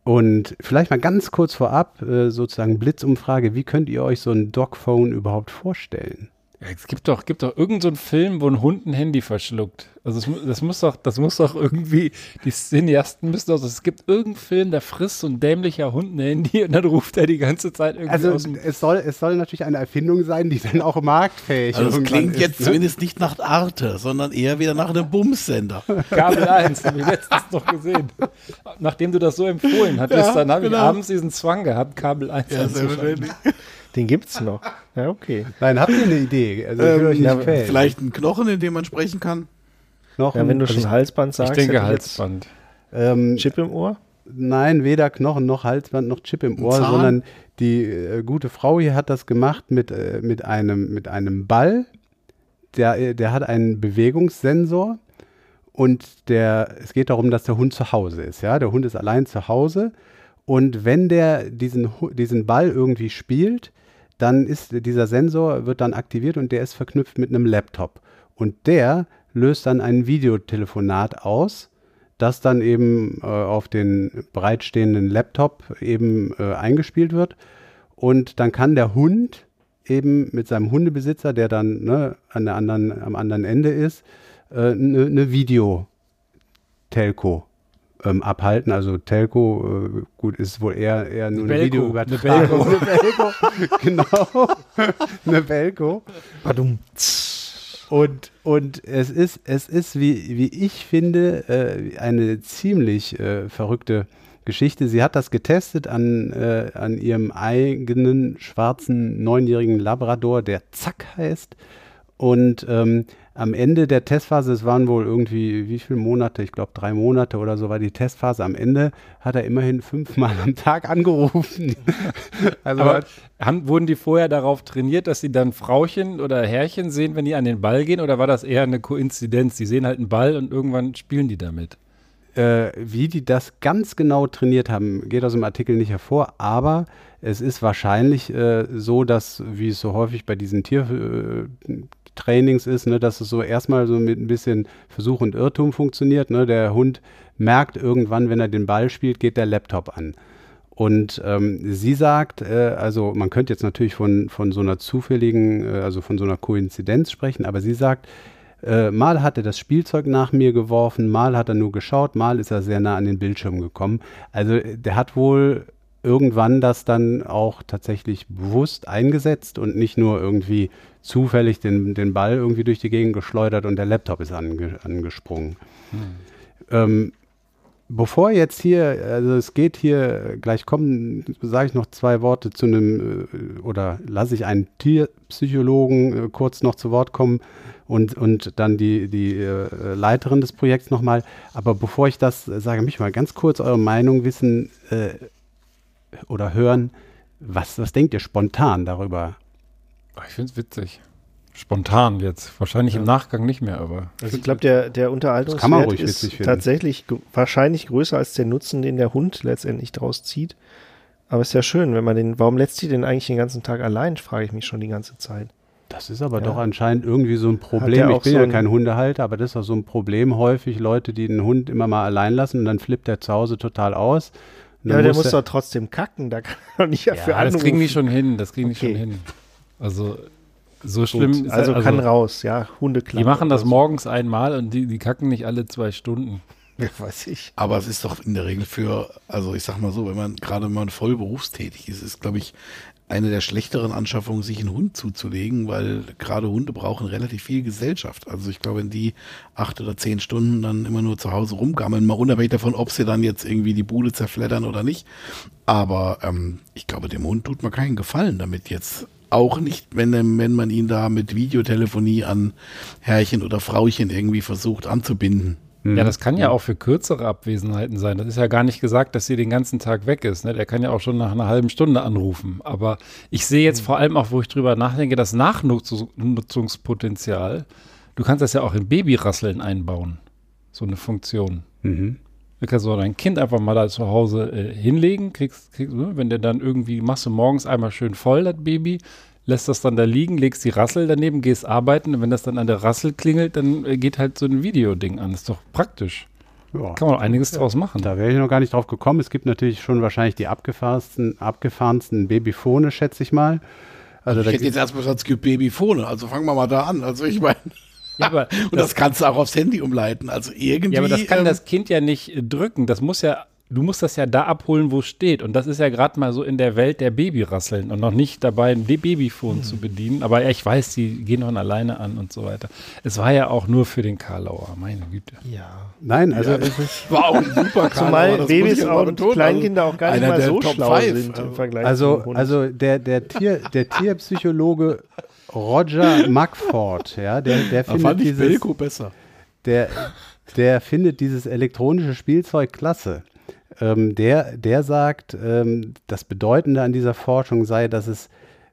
F: Und vielleicht mal ganz kurz vorab, äh, sozusagen Blitzumfrage, wie könnt ihr euch so ein Dog-Phone überhaupt vorstellen?
C: Ja, Es gibt doch, gibt doch irgendeinen so einen Film, wo ein Hund ein Handy verschluckt. Also mu- das muss doch, das muss doch irgendwie, die Cineasten müssen doch, es gibt irgendeinen Film, da frisst so ein dämlicher Hund ein Handy und dann ruft er die ganze Zeit irgendwie
F: Also
C: aus dem
F: es soll, es soll natürlich eine Erfindung sein, die dann auch marktfähig
D: Also es
F: irgendwann
D: klingt
F: ist,
D: jetzt
F: ne?
D: zumindest nicht nach Arte, sondern eher wieder nach einem Bumssender.
C: Kabel 1, habe ich letztens noch gesehen. Nachdem du das so empfohlen hattest,
D: Ja,
C: dann habe ich
D: genau.
C: abends diesen Zwang gehabt, Kabel 1
D: Ja,
C: anzuschalten.
E: Den gibt's noch. Ja, okay.
F: Nein, habt ihr eine Idee? Also ich will
D: Ähm,
F: euch nicht
E: ja.
D: Vielleicht ein Knochen, in dem man sprechen kann.
F: Noch
E: Ja, wenn du
F: also
E: schon Halsband
C: Ich
E: sagst,
C: denke
E: ich jetzt
C: Halsband.
F: ähm,
E: Chip im Ohr?
F: Nein, weder Knochen noch Halsband noch Chip im Ohr, sondern die äh, gute Frau hier hat das gemacht mit, äh, mit, einem, mit einem Ball. Der, äh, der hat einen Bewegungssensor und der, es geht darum, dass der Hund zu Hause ist. Ja? Der Hund ist allein zu Hause und wenn der diesen, diesen Ball irgendwie spielt, dann ist dieser Sensor wird dann aktiviert und der ist verknüpft mit einem Laptop. Und der löst dann ein Videotelefonat aus, das dann eben äh, auf den bereitstehenden Laptop eben äh, eingespielt wird. Und dann kann der Hund eben mit seinem Hundebesitzer, der dann ne, an der anderen, am anderen Ende ist, eine äh, ne ne Video-Telco ähm, abhalten. Also Telco, äh, gut, ist wohl eher, eher nur eine, Videoübertragung.
C: eine
F: Eine Belco. genau. eine Belco.
E: Badum.
F: Und, und es ist, es ist wie, wie ich finde, äh, eine ziemlich äh, verrückte Geschichte. Sie hat das getestet an, äh, an ihrem eigenen schwarzen neunjährigen Labrador, der Zack heißt. Und ähm, am Ende der Testphase, es waren wohl irgendwie, wie viele Monate, ich glaube drei Monate oder so war die Testphase, am Ende hat er immerhin fünfmal am Tag angerufen. also
C: Aber haben, wurden die vorher darauf trainiert, dass sie dann Frauchen oder Herrchen sehen, wenn die an den Ball gehen? Oder war das eher eine Koinzidenz? Die sehen halt einen Ball und irgendwann spielen die damit.
F: Äh, wie die das ganz genau trainiert haben, geht aus dem Artikel nicht hervor, aber es ist wahrscheinlich äh, so, dass, wie es so häufig bei diesen Tiertrainings ist, ne, dass es so erstmal so mit ein bisschen Versuch und Irrtum funktioniert. Ne? Der Hund merkt irgendwann, wenn er den Ball spielt, geht der Laptop an. Und ähm, sie sagt, äh, also man könnte jetzt natürlich von, von so einer zufälligen, äh, also von so einer Koinzidenz sprechen, aber sie sagt, äh, mal hat er das Spielzeug nach mir geworfen, mal hat er nur geschaut, mal ist er sehr nah an den Bildschirm gekommen. Also äh, der hat wohl irgendwann das dann auch tatsächlich bewusst eingesetzt und nicht nur irgendwie zufällig den, den Ball irgendwie durch die Gegend geschleudert und der Laptop ist ange, angesprungen. Ähm, bevor jetzt hier, also es geht hier, gleich kommen, sage ich noch zwei Worte zu einem, äh, oder lasse ich einen Tierpsychologen äh, kurz noch zu Wort kommen und, und dann die, die äh, Leiterin des Projekts nochmal. Aber bevor ich das sage, mich mal ganz kurz eure Meinung wissen äh, oder hören. Was, was denkt ihr spontan darüber?
C: Ich finde es witzig. Spontan jetzt. Wahrscheinlich im Nachgang nicht mehr, aber.
E: Also ich glaube, der, der Unterhaltungswert ist tatsächlich wahrscheinlich größer als der Nutzen, den der Hund letztendlich draus zieht. Aber ist ja schön, wenn man den, warum lässt sie den eigentlich den ganzen Tag allein, frage ich mich schon die ganze Zeit.
F: Das ist aber
E: Ja.
F: doch anscheinend irgendwie so ein Problem. Ich bin
E: so
F: ja
E: ein-
F: kein Hundehalter, aber das ist auch so ein Problem häufig. Leute, die den Hund immer mal allein lassen und dann flippt er zu Hause total aus.
E: Ja, der muss
F: er-
E: doch trotzdem kacken, da kann er doch nicht dafür
C: Ja, das kriegen die
E: anrufen.
C: schon hin. Das kriegen die
E: Okay.
C: schon hin. Also, so
E: Gut,
C: schlimm ist
E: also, kann raus, ja, Hunde
C: Die machen das morgens einmal und die, die kacken nicht alle zwei Stunden.
E: Ja, weiß ich.
D: Aber es ist doch in der Regel für, also ich sag mal so, wenn man gerade wenn man voll berufstätig ist, ist, glaube ich, eine der schlechteren Anschaffungen, sich einen Hund zuzulegen, weil gerade Hunde brauchen relativ viel Gesellschaft. Also ich glaube, wenn die acht oder zehn Stunden dann immer nur zu Hause rumgammeln, mal unabhängig davon, ob sie dann jetzt irgendwie die Bude zerfleddern oder nicht. Aber ähm, ich glaube, dem Hund tut man keinen Gefallen damit jetzt. Auch nicht, wenn, wenn man ihn da mit Videotelefonie an Herrchen oder Frauchen irgendwie versucht anzubinden.
C: Ja, das kann ja auch für kürzere Abwesenheiten sein. Das ist ja gar nicht gesagt, dass sie den ganzen Tag weg ist. Ne? Der kann ja auch schon nach einer halben Stunde anrufen. Aber ich sehe jetzt vor allem auch, wo ich drüber nachdenke, das Nachnutzungspotenzial. Du kannst das ja auch in Babyrasseln einbauen. So eine Funktion.
F: Mhm.
C: Du kannst so dein Kind einfach mal da zu Hause äh, hinlegen, kriegst, kriegst, ne, wenn der dann irgendwie, machst du morgens einmal schön voll, das Baby, lässt das dann da liegen, legst die Rassel daneben, gehst arbeiten und wenn das dann an der Rassel klingelt, dann äh, geht halt so ein Videoding an. ist doch praktisch.
F: Ja.
C: Kann man auch einiges draus machen.
F: Da wäre ich noch gar nicht drauf gekommen. Es gibt natürlich schon wahrscheinlich die abgefahrensten, abgefahrensten Babyphone, schätze ich mal. Also
D: Ich
F: da
D: hätte jetzt erstmal gesagt, es gibt Babyphone, also fangen wir mal da an. Also ich meine,
C: Ja, aber
D: und das, kannst du auch aufs Handy umleiten. Also irgendwie.
C: Ja, aber das kann
D: ähm,
C: das Kind ja nicht drücken. Das muss ja, du musst das ja da abholen, wo es steht. Und das ist ja gerade mal so in der Welt der Babyrasseln und noch nicht dabei, ein Babyphone zu bedienen. Aber ja, ich weiß, die gehen von alleine an und so weiter. Es war ja auch nur für den Karlauer, meine Güte.
E: Ja.
F: Nein, also es ist,
D: war auch ein super
E: Zumal
D: das
E: Babys
D: ja mal
E: und. Kleinkinder auch gar nicht mal so
D: Top
E: schlau
D: Five.
E: sind im Vergleich
F: also,
E: zum Hund.
F: also der, der, Tier, der Tierpsychologe Roger Mugford, ja, der, der findet
D: fand ich
F: dieses,
D: Belko besser.
F: der, der findet dieses elektronische Spielzeug klasse. Ähm, der, der sagt, ähm, das Bedeutende an dieser Forschung sei, dass es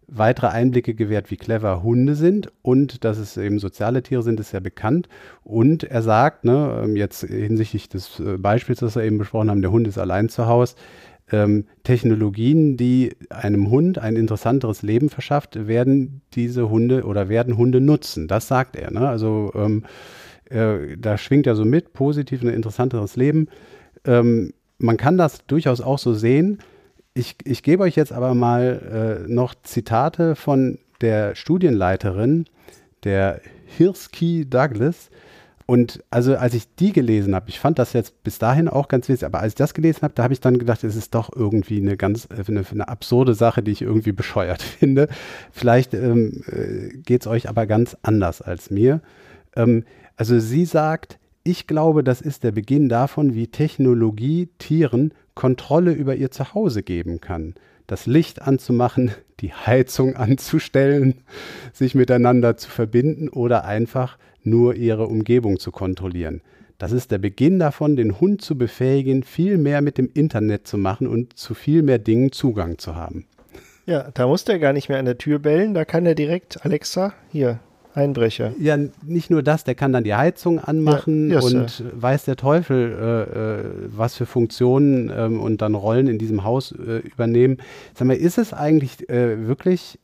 F: weitere Einblicke gewährt, wie clever Hunde sind und dass es eben soziale Tiere sind, ist ja bekannt. Und er sagt, ne, ähm, jetzt hinsichtlich des äh, Beispiels, das wir eben besprochen haben, der Hund ist allein zu Hause, ähm, Technologien, die einem Hund ein interessanteres Leben verschafft, werden diese Hunde oder werden Hunde nutzen. Das sagt er. Ne? Also ähm, äh, da schwingt er so mit, positiv ein interessanteres Leben. Ähm, man kann das durchaus auch so sehen. Ich, ich gebe euch jetzt aber mal äh, noch Zitate von der Studienleiterin, der Hirsky Douglas. Und also als ich die gelesen habe, ich fand das jetzt bis dahin auch ganz witzig, aber als ich das gelesen habe, da habe ich dann gedacht, es ist doch irgendwie eine ganz äh, eine, eine absurde Sache, die ich irgendwie bescheuert finde. Vielleicht ähm, äh, geht es euch aber ganz anders als mir. Ähm, also sie sagt, ich glaube, das ist der Beginn davon, wie Technologie Tieren Kontrolle über ihr Zuhause geben kann. Das Licht anzumachen, die Heizung anzustellen, sich miteinander zu verbinden oder einfach nur ihre Umgebung zu kontrollieren. Das ist der Beginn davon, den Hund zu befähigen, viel mehr mit dem Internet zu machen und zu viel mehr Dingen Zugang zu haben.
E: ja, da muss der gar nicht mehr an der Tür bellen, da kann er direkt, Alexa, hier, Einbrecher.
F: Ja, nicht nur das, der kann dann die Heizung anmachen
E: Ja, yes,
F: und weiß der Teufel, äh, äh, was für Funktionen ähm, und dann Rollen in diesem Haus äh, übernehmen. Sag mal, ist es eigentlich äh, wirklich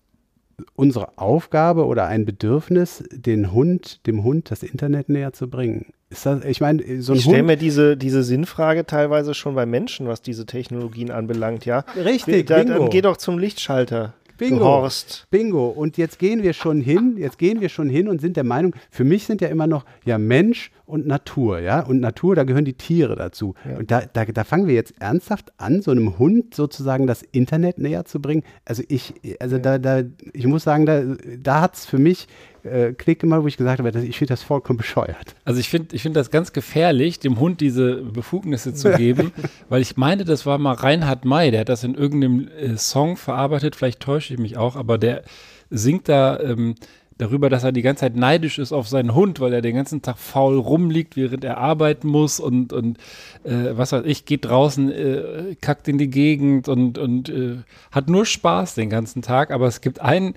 F: unsere Aufgabe oder ein Bedürfnis, den Hund, dem Hund das Internet näher zu bringen? Ist das, ich meine, so ein
E: Ich stelle mir diese, diese Sinnfrage teilweise schon bei Menschen, was diese Technologien anbelangt, ja.
F: Richtig,
E: da. Dann geh doch zum Lichtschalter.
F: Bingo.
E: Horst.
F: Bingo. Und jetzt gehen wir schon hin, jetzt gehen wir schon hin und sind der Meinung, für mich sind ja immer noch ja Mensch und Natur, ja. Und Natur, da gehören die Tiere dazu. Und da, da, da fangen wir jetzt ernsthaft an, so einem Hund sozusagen das Internet näher zu bringen. Also ich, also da, da, ich muss sagen, da, da hat es für mich äh, Klick immer, wo ich gesagt habe, ich finde das vollkommen bescheuert.
C: Also ich finde ich find das ganz gefährlich, dem Hund diese Befugnisse zu geben, weil ich meine, das war mal Reinhard May, der hat das in irgendeinem äh, Song verarbeitet, vielleicht täusche ich mich auch, aber der singt da ähm, darüber, dass er die ganze Zeit neidisch ist auf seinen Hund, weil er den ganzen Tag faul rumliegt, während er arbeiten muss und, und äh, was weiß ich, geht draußen, äh, kackt in die Gegend und, und äh, hat nur Spaß den ganzen Tag, aber es gibt einen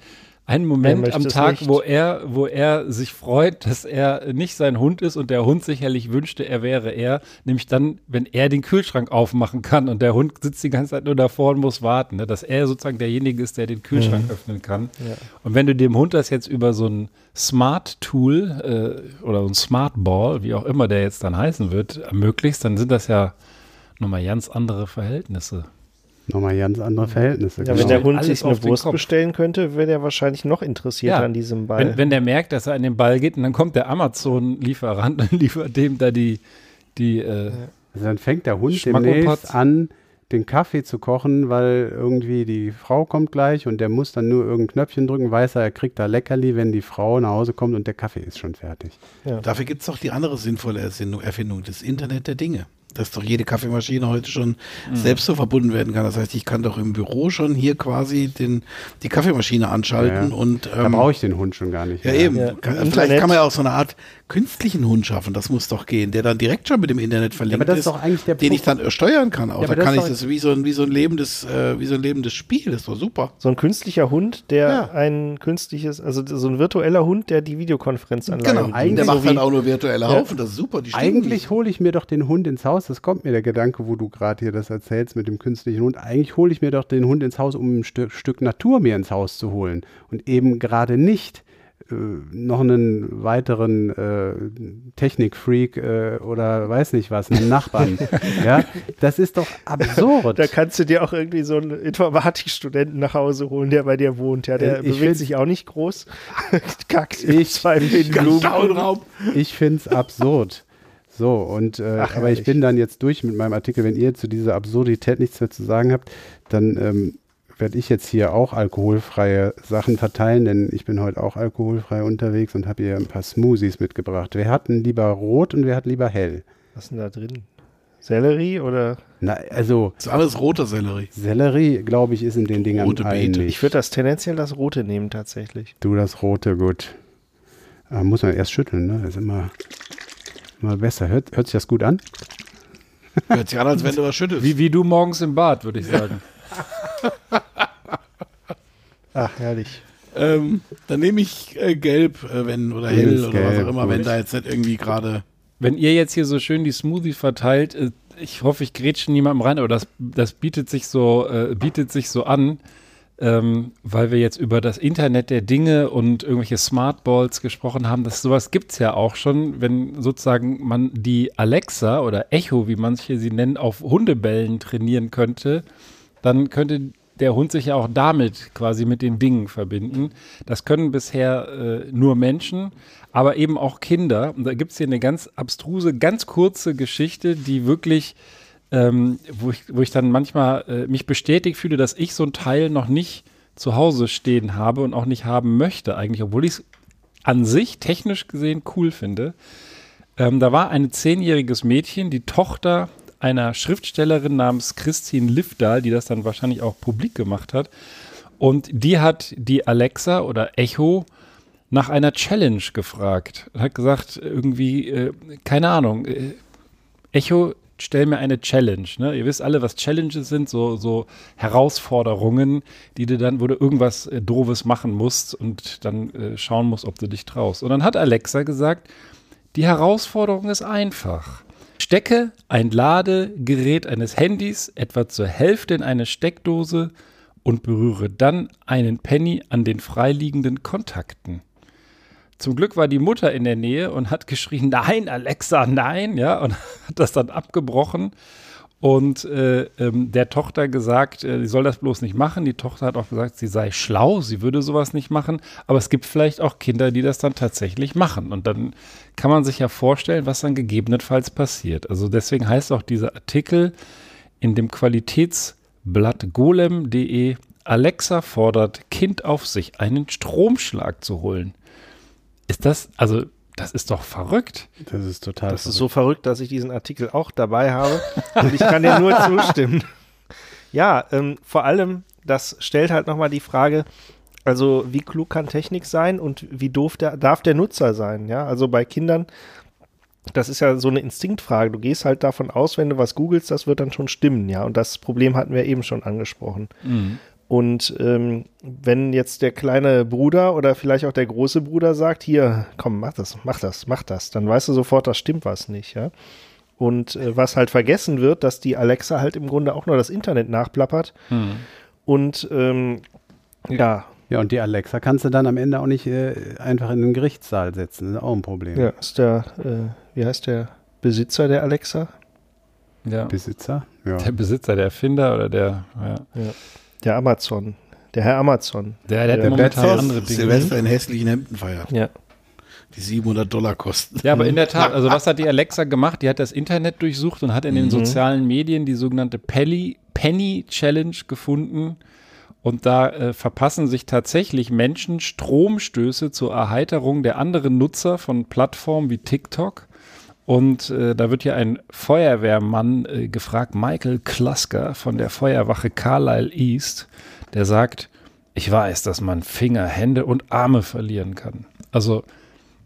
C: einen Moment am Tag,
E: nicht.
C: wo er, wo er sich freut, dass er nicht sein Hund ist und der Hund sicherlich wünschte, er wäre er, nämlich dann, wenn er den Kühlschrank aufmachen kann und der Hund sitzt die ganze Zeit nur davor und muss warten, ne? dass er sozusagen derjenige ist, der den Kühlschrank öffnen kann. Und wenn du dem Hund das jetzt über so ein Smart Tool äh, oder so ein Smart Ball, wie auch immer der jetzt dann heißen wird, ermöglichst, dann sind das ja nochmal ganz andere Verhältnisse.
F: Nochmal ganz andere Verhältnisse.
E: Ja,
F: genau.
E: wenn der Hund
C: Alles
E: sich
C: auf
E: eine Wurst
C: Kopf.
E: bestellen könnte, wäre der wahrscheinlich noch interessierter
C: Ja.
E: an diesem Ball.
C: Wenn, wenn der merkt, dass er an den Ball geht und dann kommt der Amazon-Lieferant und liefert dem da die, die äh,
F: Also dann fängt der Hund demnächst an, den Kaffee zu kochen, weil irgendwie die Frau kommt gleich und der muss dann nur irgendein Knöpfchen drücken, weiß er, er kriegt da Leckerli, wenn die Frau nach Hause kommt und der Kaffee ist schon fertig.
D: Dafür gibt es doch die andere sinnvolle Erfindung, Erfindung, das Internet der Dinge. Dass doch jede Kaffeemaschine heute schon
C: Mhm.
D: selbst so verbunden werden kann. Das heißt, ich kann doch im Büro schon hier quasi den, die Kaffeemaschine anschalten
F: Ja.
D: und
F: Da
D: ähm,
F: brauche ich den Hund schon gar nicht.
D: ja,
F: mehr.
D: eben.
E: Ja,
D: Kann, vielleicht kann man ja auch so eine Art künstlichen Hund schaffen. Das muss doch gehen, der dann direkt schon mit dem Internet verlinkt
F: aber das
D: ist,
F: doch eigentlich der
D: den ich
F: Punkt.
D: dann äh, steuern kann. Auch
F: Ja,
D: da kann ich das wie so ein wie so ein lebendes äh, wie so ein lebendes Spiel. Das ist doch super.
E: so ein künstlicher Hund, der
D: Ja.
E: ein künstliches, also so ein virtueller Hund, der die Videokonferenzanlage
D: Genau.
E: bedient.
F: eigentlich
D: Der
E: so
D: macht
E: wie,
D: dann auch nur virtuelle
E: Ja.
D: Haufen. Das ist super. Die
F: Eigentlich hole ich mir doch den Hund ins Haus. Das kommt mir der Gedanke, wo du gerade hier das erzählst mit dem künstlichen Hund. Eigentlich hole ich mir doch den Hund ins Haus, um ein Stück, Stück Natur mir ins Haus zu holen. Und eben gerade nicht noch einen weiteren äh, Technikfreak äh, oder weiß nicht was, einen Nachbarn. ja, das ist doch absurd.
E: da kannst du dir auch irgendwie so einen Informatikstudenten nach Hause holen, der bei dir wohnt. Ja, der
F: Äh, ich
E: bewegt
F: find-
E: sich auch nicht groß. Kackt
F: Ich-
E: zwei Blumen.
D: Raum.
F: Ich finde es absurd. So, und äh,
E: Ach,
F: aber ich
E: herrlich.
F: bin dann jetzt durch mit meinem Artikel. Wenn ihr zu dieser Absurdität nichts mehr zu sagen habt, dann ähm, werde ich jetzt hier auch alkoholfreie Sachen verteilen, denn ich bin heute auch alkoholfrei unterwegs und habe hier ein paar Smoothies mitgebracht. Wer hat denn lieber rot und wer hat lieber hell?
E: Was ist denn da drin? Sellerie oder?
F: Na, also
D: Das ist alles roter Sellerie.
F: Sellerie, glaube ich, ist in den Dingern
D: Rote Beete.
E: Ich würde das tendenziell das Rote nehmen tatsächlich.
F: Du das rote, gut. Ah, muss man erst schütteln, ne? Das ist immer, immer besser. Hört, hört sich das gut an?
D: Hört sich an, als wenn du was schüttelst.
C: wie, wie du morgens im Bad, würde ich sagen.
E: Ach, herrlich.
D: Ähm, dann nehme ich äh, gelb, äh, wenn oder hell
F: nimmst
D: oder was
F: gelb,
D: auch immer, wenn da jetzt nicht irgendwie gerade.
C: Wenn ihr jetzt hier so schön die Smoothie verteilt, äh, ich hoffe, ich grätsche niemandem rein, aber das, das bietet sich so, äh, bietet sich so an, ähm, weil wir jetzt über das Internet der Dinge und irgendwelche Smartballs gesprochen haben. Das sowas gibt es ja auch schon, wenn sozusagen man die Alexa oder Echo, wie manche sie nennen, auf Hundebällen trainieren könnte, dann könnte der Hund sich ja auch damit quasi mit den Dingen verbinden. Das können bisher äh, nur Menschen, aber eben auch Kinder. Und da gibt es hier eine ganz abstruse, ganz kurze Geschichte, die wirklich, ähm, wo, ich, wo ich dann manchmal äh, mich bestätigt fühle, dass ich so ein Teil noch nicht zu Hause stehen habe und auch nicht haben möchte eigentlich, obwohl ich es an sich technisch gesehen cool finde. Ähm, da war ein zehnjähriges Mädchen, die Tochter einer Schriftstellerin namens Christine Livdahl, die das dann wahrscheinlich auch publik gemacht hat. Und die hat die Alexa oder Echo nach einer Challenge gefragt. Hat gesagt, irgendwie, äh, keine Ahnung, äh, Echo, stell mir eine Challenge. Ne? Ihr wisst alle, was Challenges sind, so, so Herausforderungen, die du dann, wo du irgendwas äh, Doofes machen musst und dann äh, schauen musst, ob du dich traust. Und dann hat Alexa gesagt, die Herausforderung ist einfach. Stecke ein Ladegerät eines Handys etwa zur Hälfte in eine Steckdose und berühre dann einen Penny an den freiliegenden Kontakten. Zum Glück war die Mutter in der Nähe und hat geschrien, nein, Alexa, nein, ja, und hat das dann abgebrochen und äh, ähm, der Tochter gesagt, äh, sie soll das bloß nicht machen. Die Tochter hat auch gesagt, sie sei schlau, sie würde sowas nicht machen, aber es gibt vielleicht auch Kinder, die das dann tatsächlich machen und dann kann man sich ja vorstellen, was dann gegebenenfalls passiert. Also deswegen heißt auch dieser Artikel in dem Qualitätsblatt golem.de, Alexa fordert Kind auf sich, einen Stromschlag zu holen. Ist das, also, das ist doch verrückt.
F: Das ist total.
E: Das ist so verrückt, dass ich diesen Artikel auch dabei habe. Und ich kann dir nur zustimmen. Ja, ähm, vor allem, das stellt halt nochmal die Frage, also wie klug kann Technik sein und wie doof der, darf der Nutzer sein? Ja, also bei Kindern, das ist ja so eine Instinktfrage. Du gehst halt davon aus, wenn du was googelst, das wird dann schon stimmen, ja. Und das Problem hatten wir eben schon angesprochen. Und ähm, wenn jetzt der kleine Bruder oder vielleicht auch der große Bruder sagt, hier, komm, mach das, mach das, mach das, dann weißt du sofort, das stimmt was nicht, ja. Und äh, was halt vergessen wird, dass die Alexa halt im Grunde auch nur das Internet nachplappert. Und ähm, ja,
F: Ja, und die Alexa kannst du dann am Ende auch nicht äh, einfach in den Gerichtssaal setzen. Das ist auch ein Problem.
E: ja, ist der, äh, wie heißt der Besitzer der Alexa?
C: Ja.
F: Besitzer? Ja.
C: Der Besitzer, der Erfinder oder der, ja.
E: Der Amazon. Der Herr Amazon.
C: Der, der hat
E: Der
C: momentan
F: Bezos.
C: andere Dinge.
D: Silvester in hässlichen Hemden feiert,
E: Ja.
D: die 700 Dollar kosten.
C: Ja, aber in der Tat, also was hat die Alexa gemacht? Die hat das Internet durchsucht und hat in den sozialen Medien die sogenannte Penny, Penny Challenge gefunden. Und da äh, verpassen sich tatsächlich Menschen Stromstöße zur Erheiterung der anderen Nutzer von Plattformen wie TikTok. Und äh, da wird hier ein Feuerwehrmann äh, gefragt, Michael Klusker von der Feuerwache Carlisle East, der sagt, ich weiß, dass man Finger, Hände und Arme verlieren kann. Also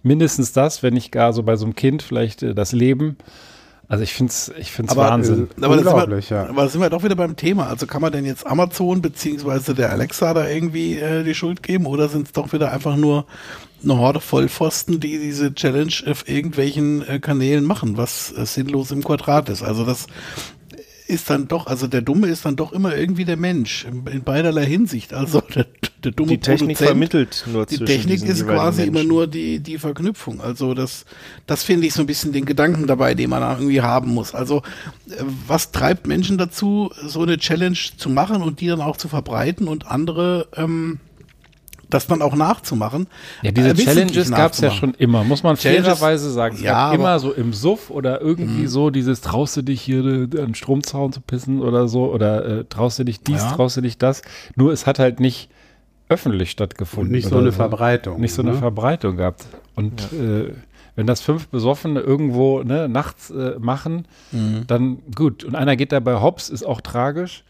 C: mindestens das, wenn nicht gar so bei so einem Kind vielleicht äh, das Leben. Also ich finde es ich find's
D: Aber,
C: Wahnsinn.
F: äh,
D: Aber da, sind
F: Unglaublich,
D: wir,
F: ja.
D: aber da sind wir doch wieder beim Thema. Also kann man denn jetzt Amazon beziehungsweise der Alexa da irgendwie äh, die Schuld geben oder sind es doch wieder einfach nur eine Horde Vollpfosten, die diese Challenge auf irgendwelchen äh, Kanälen machen, was äh, sinnlos im Quadrat ist. Also das ist dann doch, also der Dumme ist dann doch immer irgendwie der Mensch in, beiderlei Hinsicht. Also der, der dumme
E: Die Technik
D: Produzent,
E: vermittelt nur
D: die Technik ist quasi immer
E: Menschen.
D: nur die, die Verknüpfung. Also das, das finde ich so ein bisschen den Gedanken dabei, den man irgendwie haben muss. Also äh, was treibt Menschen dazu, so eine Challenge zu machen und die dann auch zu verbreiten und andere ähm, das dann auch nachzumachen?
C: Ja, diese
D: Äh,
C: Challenges gab es ja schon immer, muss man
D: Challenges-
C: fairerweise sagen. Es
D: Ja,
C: immer so im Suff oder irgendwie so dieses traust du dich hier an den Stromzaun zu pissen oder so oder äh, traust du dich dies,
D: Ja.
C: traust du dich das. Nur es hat halt nicht öffentlich stattgefunden.
F: Und nicht so eine Verbreitung.
C: Nicht so eine
F: ne?
C: Verbreitung gehabt. Und äh, wenn das fünf Besoffene irgendwo ne, nachts äh, machen,
D: Mhm.
C: dann gut. Und einer geht dabei hops, ist auch tragisch.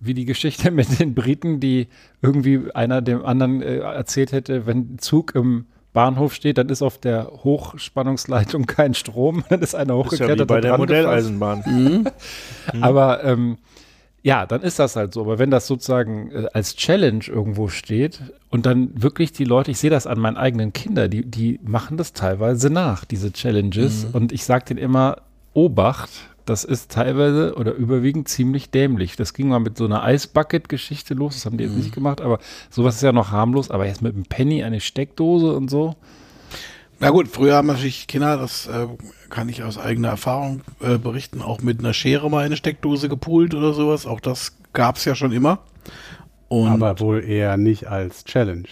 C: Wie die Geschichte mit den Briten, die irgendwie einer dem anderen äh, erzählt hätte, wenn Zug im Bahnhof steht, dann ist auf der Hochspannungsleitung kein Strom, dann ist einer
E: ist ja wie
C: hochgeklettert
E: bei der
C: dran gefasst.
E: Modelleisenbahn.
C: Aber ähm, ja, dann ist das halt so. Aber wenn das sozusagen äh, als Challenge irgendwo steht und dann wirklich die Leute, ich sehe das an meinen eigenen Kindern, die, die machen das teilweise nach, diese Challenges. Und ich sage denen immer, Obacht, das ist teilweise oder überwiegend ziemlich dämlich. Das ging mal mit so einer Eisbucket-Geschichte los, das haben die jetzt nicht gemacht, aber sowas ist ja noch harmlos. Aber jetzt mit einem Penny eine Steckdose und so.
D: Na gut, früher haben natürlich Kinder, das äh, kann ich aus eigener Erfahrung äh, berichten, auch mit einer Schere mal eine Steckdose gepult oder sowas. Auch das gab es ja schon immer. Und
F: Aber wohl eher nicht als Challenge.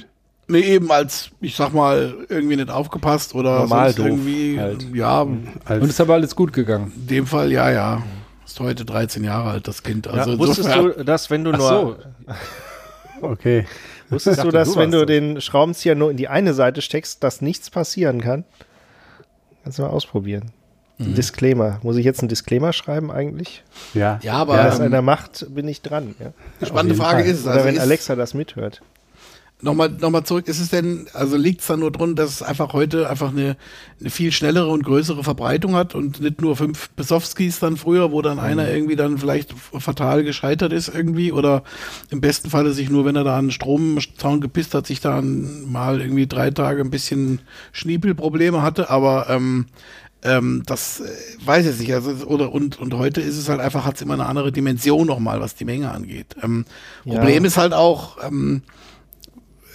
D: Nee, eben als, ich sag mal, irgendwie nicht aufgepasst oder
E: Normal
D: sonst
E: doof
D: irgendwie.
C: halt.
D: Ja,
F: Als,
C: Und ist aber alles gut gegangen.
D: in dem Fall, ja, ja. Ist heute 13 Jahre alt, das Kind. Also
E: ja, wusstest
D: insofern-
E: du, dass wenn du
C: Ach
E: nur
C: so,
F: okay.
E: Wusstest du,
C: dachte,
E: dass
C: du
E: wenn du
C: das.
E: den Schraubenzieher nur in die eine Seite steckst, dass nichts passieren kann? Kannst du mal ausprobieren. Disclaimer. Muss ich jetzt einen Disclaimer schreiben eigentlich?
F: Ja,
D: Ja, aber
E: Wenn
D: Ja,
E: das
D: ähm,
E: einer macht, bin ich dran. Ja?
D: spannende Frage
F: Fall.
D: ist es.
E: Oder
D: Also
E: wenn
D: ist,
E: Alexa das mithört.
D: Nochmal, nochmal zurück, ist es denn, also liegt es dann nur drin, dass es einfach heute einfach eine, eine viel schnellere und größere Verbreitung hat und nicht nur fünf Besowskis dann früher, wo dann einer irgendwie dann vielleicht fatal gescheitert ist irgendwie oder im besten Falle sich nur, wenn er da an den Stromzaun gepisst hat, sich dann mal irgendwie drei Tage ein bisschen Schniepelprobleme hatte, aber ähm, ähm, das äh, weiß ich nicht. Also, oder, und, und heute ist es halt einfach, hat es immer eine andere Dimension nochmal, was die Menge angeht. Ähm,
E: Ja.
D: Problem ist halt auch, ähm,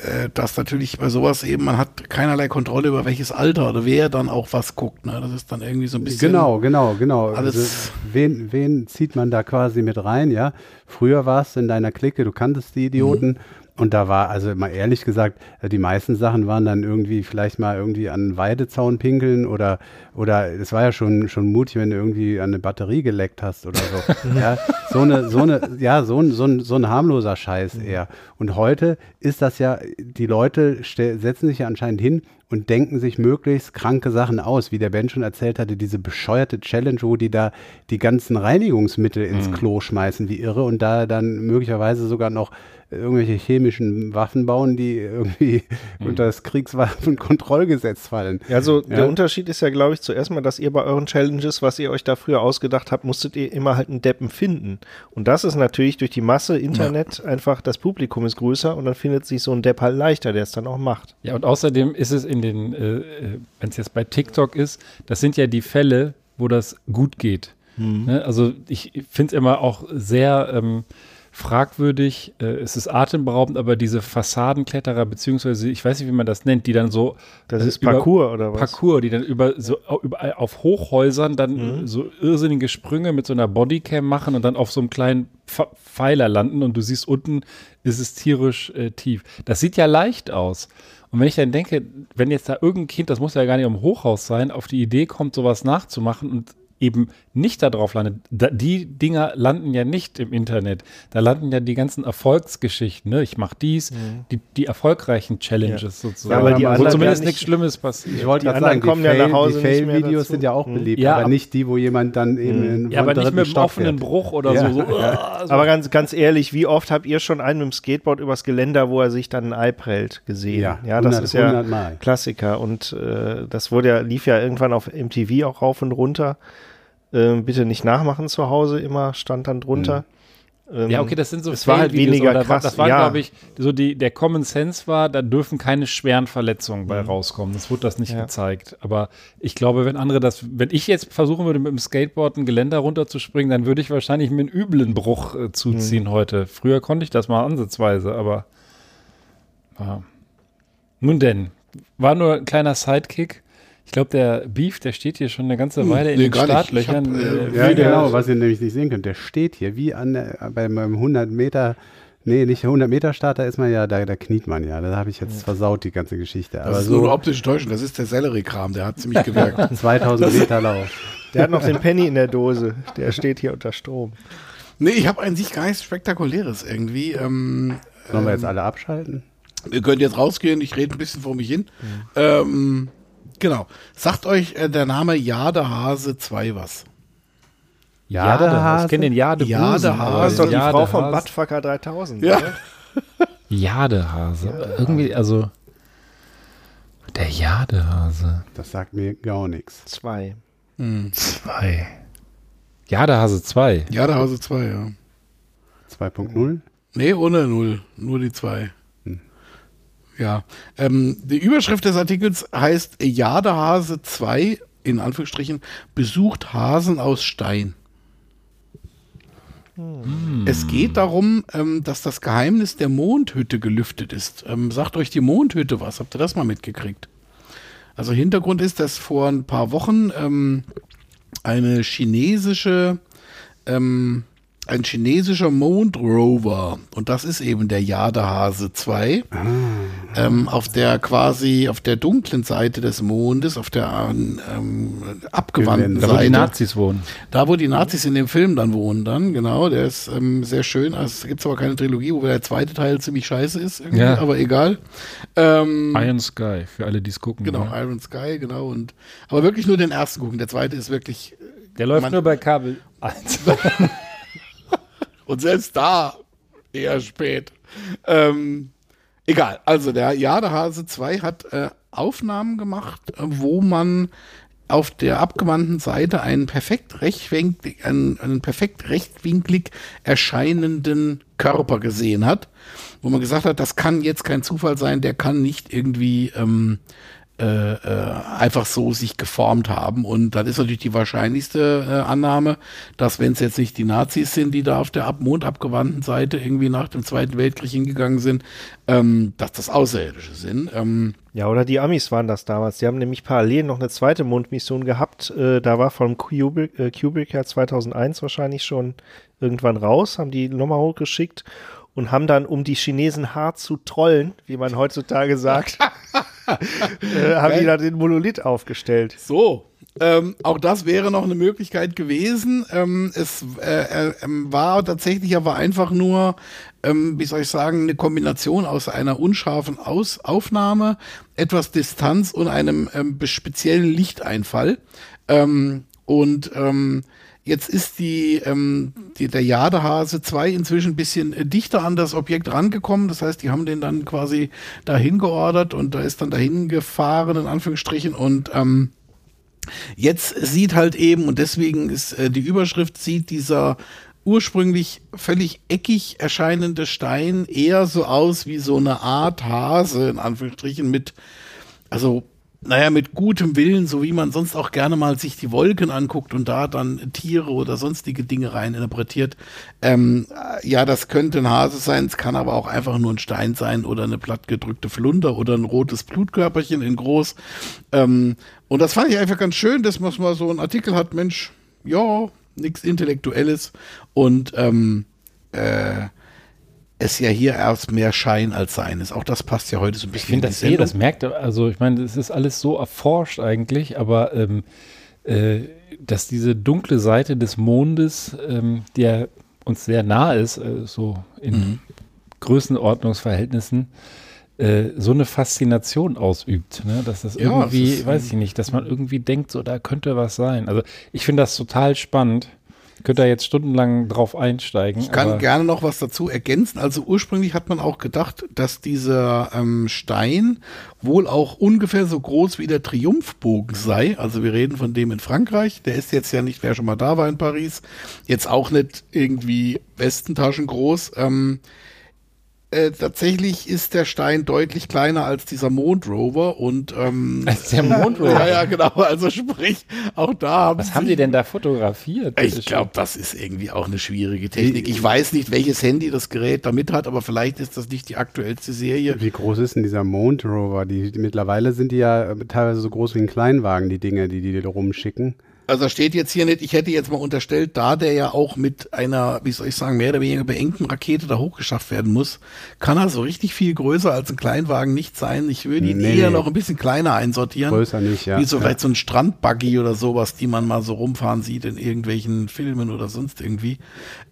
D: äh, dass natürlich bei sowas eben, man hat keinerlei Kontrolle über welches Alter oder wer dann auch was guckt. Ne? Das ist dann irgendwie so ein bisschen.
F: Genau, genau, genau.
D: Alles-
F: Also, wen, wen zieht man da quasi mit rein, ja? Früher warst du in deiner Clique, du kanntest die Idioten.
D: Mhm.
F: Und da war, also mal ehrlich gesagt, äh, die meisten Sachen waren dann irgendwie vielleicht mal irgendwie an Weidezaun pinkeln oder, oder es war ja schon, schon mutig, wenn du irgendwie an eine Batterie geleckt hast oder so. ja, so eine, so eine, ja, so ein, so ein, so ein harmloser
D: Mhm.
F: Scheiß eher. Und heute ist das ja, die Leute setzen sich ja anscheinend hin und denken sich möglichst kranke Sachen aus, wie der Ben schon erzählt hatte, diese bescheuerte Challenge, wo die da die ganzen Reinigungsmittel ins
C: Mhm.
F: Klo schmeißen wie irre und da dann möglicherweise sogar noch irgendwelche chemischen Waffen bauen, die irgendwie
C: Mhm.
F: unter das Kriegswaffenkontrollgesetz fallen.
E: Ja, also der
F: Ja.
E: Unterschied ist ja, glaube ich, zuerst mal, dass ihr bei euren Challenges, was ihr euch da früher ausgedacht habt, musstet ihr immer halt einen Deppen finden. Und das ist natürlich durch die Masse Internet einfach, das Publikum ist größer und dann findet sich so ein Depp halt leichter, der es dann auch macht.
C: Ja, und außerdem ist es in den, äh, wenn es jetzt bei TikTok ist, das sind ja die Fälle, wo das gut geht. Ne? Also ich finde es immer auch sehr ähm, fragwürdig, äh, es ist atemberaubend, aber diese Fassadenkletterer, beziehungsweise ich weiß nicht, wie man das nennt, die dann so
E: Das
C: äh,
E: ist Parcours oder was?
C: Parcours, die dann über so überall auf Hochhäusern dann
E: Mhm.
C: so irrsinnige Sprünge mit so einer Bodycam machen und dann auf so einem kleinen Pf Pfeiler landen und du siehst unten ist es tierisch äh, tief. Das sieht ja leicht aus. Und wenn ich dann denke, wenn jetzt da irgendein Kind, das muss ja gar nicht im Hochhaus sein, auf die Idee kommt, sowas nachzumachen und eben nicht darauf landet, da, die Dinger landen ja nicht im Internet. Da landen ja die ganzen Erfolgsgeschichten. Ne? Ich mache dies, die, die erfolgreichen Challenges sozusagen.
E: Ja, aber die
C: Wo
E: anderen
C: zumindest
E: ja nicht-
C: nichts Schlimmes passiert.
F: Ich wollte
E: Die
F: gerade
E: anderen
F: sagen,
E: kommen ja
F: die
E: nach
F: Fail-
E: Hause
F: die Fail-Videos sind ja auch
E: Mhm.
F: beliebt,
C: Ja,
F: aber
C: aber-
F: nicht die, wo jemand dann eben in
C: Ja, aber nicht mit einem offenen
F: fährt.
C: Bruch oder
F: Ja.
C: so. so, ah, so.
E: Aber ganz, ganz ehrlich, wie oft habt ihr schon einen mit dem Skateboard übers Geländer, wo er sich dann ein Ei prellt, gesehen?
F: Ja,
E: ja das
F: 100
E: ist ja
F: 100 Mal.
E: Klassiker. Und äh, das wurde ja, lief ja irgendwann auf MTV auch rauf und runter. Ähm, bitte nicht nachmachen zu Hause, immer stand dann drunter. Ähm,
C: Ja, okay, das sind so
E: es war halt weniger
C: da war-
E: krass,
C: Das war,
E: ja.
C: glaube ich, so die, der Common Sense war, da dürfen keine schweren Verletzungen bei rauskommen. Das wurde das nicht
E: Mhm. Ja.
C: gezeigt. Aber ich glaube, wenn andere das, wenn ich jetzt versuchen würde, mit dem Skateboard ein Geländer runterzuspringen, dann würde ich wahrscheinlich mir einen üblen Bruch äh,
E: Mhm.
C: zuziehen heute. Früher konnte ich das mal ansatzweise, aber ja. nun denn, war nur ein kleiner Sidekick. Ich glaube, der Beef, der steht hier schon eine ganze Weile in
D: nee,
C: den Startlöchern.
D: hab, äh,
C: Äh,
F: Ja, genau, was ihr nämlich nicht sehen könnt. Der steht hier wie an der, bei meinem 100 Meter, nee, nicht 100 Meter Starter ist man ja, da, da kniet man ja. Da habe ich jetzt versaut, die ganze Geschichte.
D: Das
F: Aber
D: ist nur
F: so
D: optische Täuschung, das ist der Sellerie-Kram, der hat ziemlich gewirkt.
F: 2000 Meter Lauf.
E: Der hat noch den Penny in der Dose. Der steht hier unter Strom.
D: nee, ich habe an sich gar nichts Spektakuläres irgendwie. Ähm,
F: Sollen wir jetzt alle abschalten?
D: Ihr könnt jetzt rausgehen, ich rede ein bisschen vor mich hin. Ähm, genau. Sagt euch äh, der Name Jadehase 2 was?
C: Jadehase. Ich kenne den Jade
D: Jadehase.
E: Das ist doch die Frau vom
C: Jadehase.
E: Buttfucker 3000.
D: Ja.
E: oder?
C: Jadehase. Irgendwie, also. Der Jadehase.
F: Das sagt mir gar nichts.
E: Zwei.
C: Zwei. Jadehase 2.
D: Jadehase 2, ja.
F: 2.0?
D: Nee, ohne Null. Nur die 2. Ja. Ähm, die Überschrift des Artikels heißt Jadehase 2, in Anführungsstrichen, besucht Hasen aus Stein. Es geht darum, ähm, dass das Geheimnis der Mondhütte gelüftet ist. Ähm, sagt euch die Mondhütte was? Habt ihr das mal mitgekriegt? Also Hintergrund ist, dass vor ein paar Wochen ähm, eine chinesische, ähm, ein chinesischer Mondrover, und das ist eben der Jadehase 2, ähm, auf der quasi, auf der dunklen Seite des Mondes, auf der ähm, abgewandten
F: Da,
C: Da wo die
D: Seite.
C: Nazis wohnen.
D: Da, wo die Nazis in dem Film dann wohnen, dann, genau, der ist ähm, sehr schön. Also, es gibt aber keine Trilogie, wo der zweite Teil ziemlich scheiße ist,
C: Ja.
D: aber egal. Ähm,
C: Iron Sky, für alle, die es gucken.
D: genau,
C: Ja.
D: Iron Sky, genau. Und, aber wirklich nur den ersten gucken. Der zweite ist wirklich.
C: Der läuft
D: Man-
C: nur bei Kabel 1.
D: Und selbst da eher spät. Ähm, egal, also der Jadehase 2 hat äh, Aufnahmen gemacht, äh, wo man auf der abgewandten Seite einen perfekt rechtwinklig, einen, einen perfekt rechtwinklig erscheinenden Körper gesehen hat, wo man gesagt hat, das kann jetzt kein Zufall sein, der kann nicht irgendwie ähm, äh, äh, einfach so sich geformt haben. Und dann ist natürlich die wahrscheinlichste äh, Annahme, dass wenn es jetzt nicht die Nazis sind, die da auf der ab mondabgewandten Seite irgendwie nach dem Zweiten Weltkrieg hingegangen sind, ähm, dass das Außerirdische sind. Ähm,
E: Ja, oder die Amis waren das damals. Die haben nämlich parallel noch eine zweite Mondmission gehabt. Äh, da war von Kubrick, äh, Kubrick ja 2001 wahrscheinlich schon irgendwann raus, haben die nochmal hochgeschickt und haben dann, um die Chinesen hart zu trollen, wie man heutzutage sagt, äh, haben die da den Monolith aufgestellt.
D: so. Ähm, auch das wäre noch eine Möglichkeit gewesen. Ähm, es äh, äh, war tatsächlich aber einfach nur, ähm, wie soll ich sagen, eine Kombination aus einer unscharfen aus Aufnahme, etwas Distanz und einem ähm, speziellen Lichteinfall. Ähm, und ähm, Jetzt ist die, ähm, die, der Jadehase 2 inzwischen ein bisschen äh, dichter an das Objekt rangekommen. Das heißt, die haben den dann quasi dahin geordert und da ist dann dahin gefahren, in Anführungsstrichen. Und ähm, jetzt sieht halt eben, und deswegen ist äh, die Überschrift, sieht dieser ursprünglich völlig eckig erscheinende Stein eher so aus wie so eine Art Hase, in Anführungsstrichen, mit, also naja, mit gutem Willen, so wie man sonst auch gerne mal sich die Wolken anguckt und da dann Tiere oder sonstige Dinge rein interpretiert. Ähm, ja, das könnte ein Hase sein, es kann aber auch einfach nur ein Stein sein oder eine plattgedrückte Flunder oder ein rotes Blutkörperchen in groß. Ähm, und das fand ich einfach ganz schön, dass man mal so einen Artikel hat, Mensch, ja, nichts Intellektuelles und ähm, äh, es ja hier erst mehr Schein als Sein ist. Auch das passt ja heute so ein bisschen.
C: Ich finde das eh, das merkt, also ich meine, es ist alles so erforscht eigentlich, aber ähm, äh, dass diese dunkle Seite des Mondes, ähm, der uns sehr nah ist, äh, so in mhm. Größenordnungsverhältnissen, äh, so eine Faszination ausübt, ne? dass das ja, irgendwie, das ist, weiß ich nicht, dass man irgendwie denkt, so da könnte was sein. Also ich finde das total spannend. Könnt ihr jetzt stundenlang drauf einsteigen.
D: Ich kann gerne noch was dazu ergänzen. Also ursprünglich hat man auch gedacht, dass dieser ähm, Stein wohl auch ungefähr so groß wie der Triumphbogen sei. Also wir reden von dem in Frankreich. Der ist jetzt ja nicht, wer schon mal da war in Paris, jetzt auch nicht irgendwie Westentaschen groß. Ähm, äh, tatsächlich ist der Stein deutlich kleiner als dieser Mondrover und ähm,
C: als der Mondrover.
D: ja, ja, genau. Also sprich, auch da
C: haben Was haben die denn da fotografiert?
D: Ich glaube, das ist irgendwie auch eine schwierige Technik. Ich weiß nicht, welches Handy das Gerät damit hat, aber vielleicht ist das nicht die aktuellste Serie.
F: Wie groß ist denn dieser Mondrover? Die, die mittlerweile sind die ja teilweise so groß wie ein Kleinwagen, die Dinge, die die da rumschicken.
D: Also steht jetzt hier nicht, ich hätte jetzt mal unterstellt, da der ja auch mit einer, wie soll ich sagen, mehr oder weniger beengten Rakete da hochgeschafft werden muss, kann er so richtig viel größer als ein Kleinwagen nicht sein. Ich würde ihn nee, eher noch ein bisschen kleiner einsortieren.
F: Größer nicht, ja.
D: Wie so
F: ja.
D: vielleicht so ein Strandbuggy oder sowas, die man mal so rumfahren sieht in irgendwelchen Filmen oder sonst irgendwie.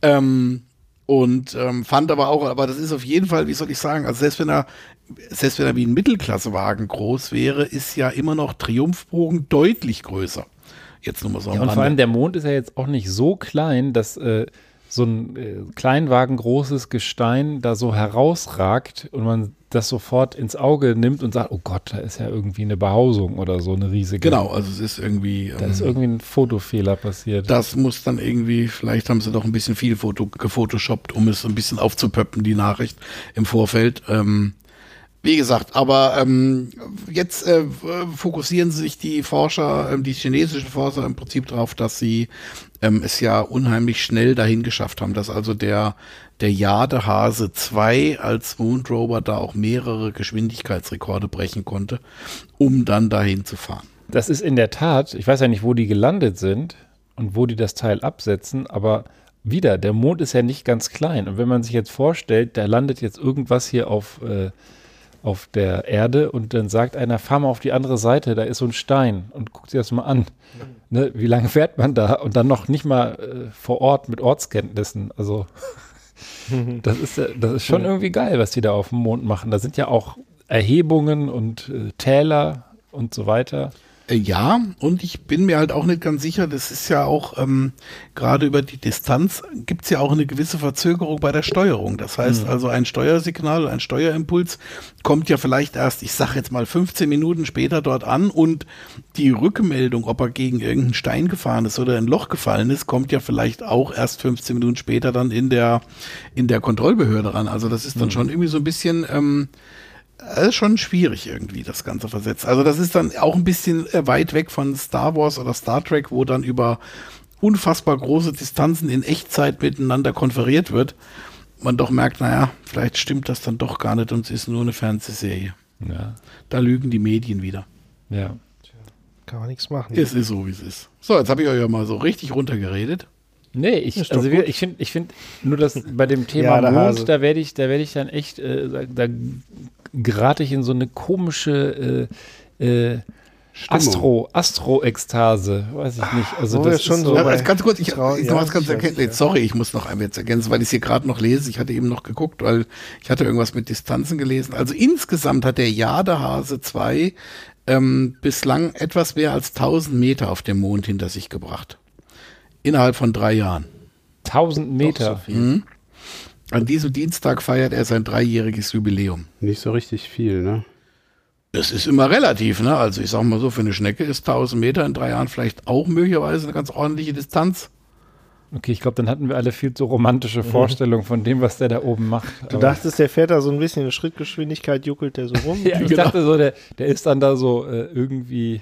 D: Ähm, und ähm, fand aber auch, aber das ist auf jeden Fall, wie soll ich sagen, also selbst wenn er selbst wenn er wie ein Mittelklassewagen groß wäre, ist ja immer noch Triumphbogen deutlich größer. Jetzt nur mal so.
C: Ja, und vor allem der Mond ist ja jetzt auch nicht so klein, dass äh, so ein äh, Kleinwagen großes Gestein da so herausragt und man das sofort ins Auge nimmt und sagt, oh Gott, da ist ja irgendwie eine Behausung oder so eine riesige.
D: Genau, also es ist irgendwie.
C: Da ähm, ist irgendwie ein Fotofehler passiert.
D: Das muss dann irgendwie, vielleicht haben sie doch ein bisschen viel Foto, gefotoshoppt, um es ein bisschen aufzupöppen, die Nachricht im Vorfeld. Ähm, wie gesagt, aber ähm, jetzt äh, fokussieren sich die Forscher, ähm, die chinesischen Forscher im Prinzip darauf, dass sie ähm, es ja unheimlich schnell dahin geschafft haben, dass also der der Jadehase 2 als Moonrover da auch mehrere Geschwindigkeitsrekorde brechen konnte, um dann dahin zu fahren.
C: Das ist in der Tat, ich weiß ja nicht, wo die gelandet sind und wo die das Teil absetzen, aber wieder, der Mond ist ja nicht ganz klein. Und wenn man sich jetzt vorstellt, da landet jetzt irgendwas hier auf äh, auf der Erde und dann sagt einer, fahr mal auf die andere Seite, da ist so ein Stein und guck dir das mal an. Ne, wie lange fährt man da? Und dann noch nicht mal äh, vor Ort mit Ortskenntnissen. Also das ist, das ist schon irgendwie geil, was die da auf dem Mond machen. Da sind ja auch Erhebungen und äh, Täler und so weiter.
D: Äh, ja, und ich bin mir halt auch nicht ganz sicher, das ist ja auch, ähm, gerade über die Distanz gibt es ja auch eine gewisse Verzögerung bei der Steuerung. Das heißt mhm. also, ein Steuersignal, ein Steuerimpuls kommt ja vielleicht erst, ich sage jetzt mal 15 Minuten später dort an und die Rückmeldung, ob er gegen irgendeinen Stein gefahren ist oder ein Loch gefallen ist, kommt ja vielleicht auch erst 15 Minuten später dann in der, in der Kontrollbehörde ran. Also das ist dann mhm. schon irgendwie so ein bisschen, ähm, das ist schon schwierig irgendwie, das Ganze versetzt. Also das ist dann auch ein bisschen äh, weit weg von Star Wars oder Star Trek, wo dann über unfassbar große Distanzen in Echtzeit miteinander konferiert wird. Man doch merkt, naja, vielleicht stimmt das dann doch gar nicht und es ist nur eine Fernsehserie. Ja. Da lügen die Medien wieder.
C: Ja.
E: Kann man nichts machen.
D: Es ist so, wie es ist. So, jetzt habe ich euch ja mal so richtig runtergeredet.
C: Nee, ich, also ich finde ich find nur das bei dem Thema ja, Mond, da werde ich, da werde ich dann echt, äh, da, da gerate ich in so eine komische, äh, äh,
F: Stimmung.
C: Astro, Astro-Ekstase, weiß ich nicht. Also
E: wir
C: das
E: schon
C: ist
E: so
D: Ja, ganz kurz, ich, ich
E: ja,
D: noch was ganz
E: ich weiß,
D: erkennen.
E: ja.
D: Sorry, ich muss noch einmal jetzt ergänzen, weil ich es hier gerade noch lese. Ich hatte eben noch geguckt, weil ich hatte irgendwas mit Distanzen gelesen. Also insgesamt hat der Jadehase 2 ähm, bislang etwas mehr als 1000 Meter auf dem Mond hinter sich gebracht. Innerhalb von drei Jahren.
C: 1000 Meter.
D: Mhm. An diesem Dienstag feiert er sein dreijähriges Jubiläum.
F: Nicht so richtig viel, ne?
D: Das ist immer relativ, ne? Also ich sag mal so, für eine Schnecke ist 1000 Meter in drei Jahren vielleicht auch möglicherweise eine ganz ordentliche Distanz.
C: Okay, ich glaube, dann hatten wir alle viel zu romantische Vorstellungen von dem, was der da oben macht.
E: Du dachtest, der fährt da so ein bisschen in Schrittgeschwindigkeit, juckelt der so rum.
C: ja, ich
D: genau.
C: dachte so, der, der ist dann da so äh, irgendwie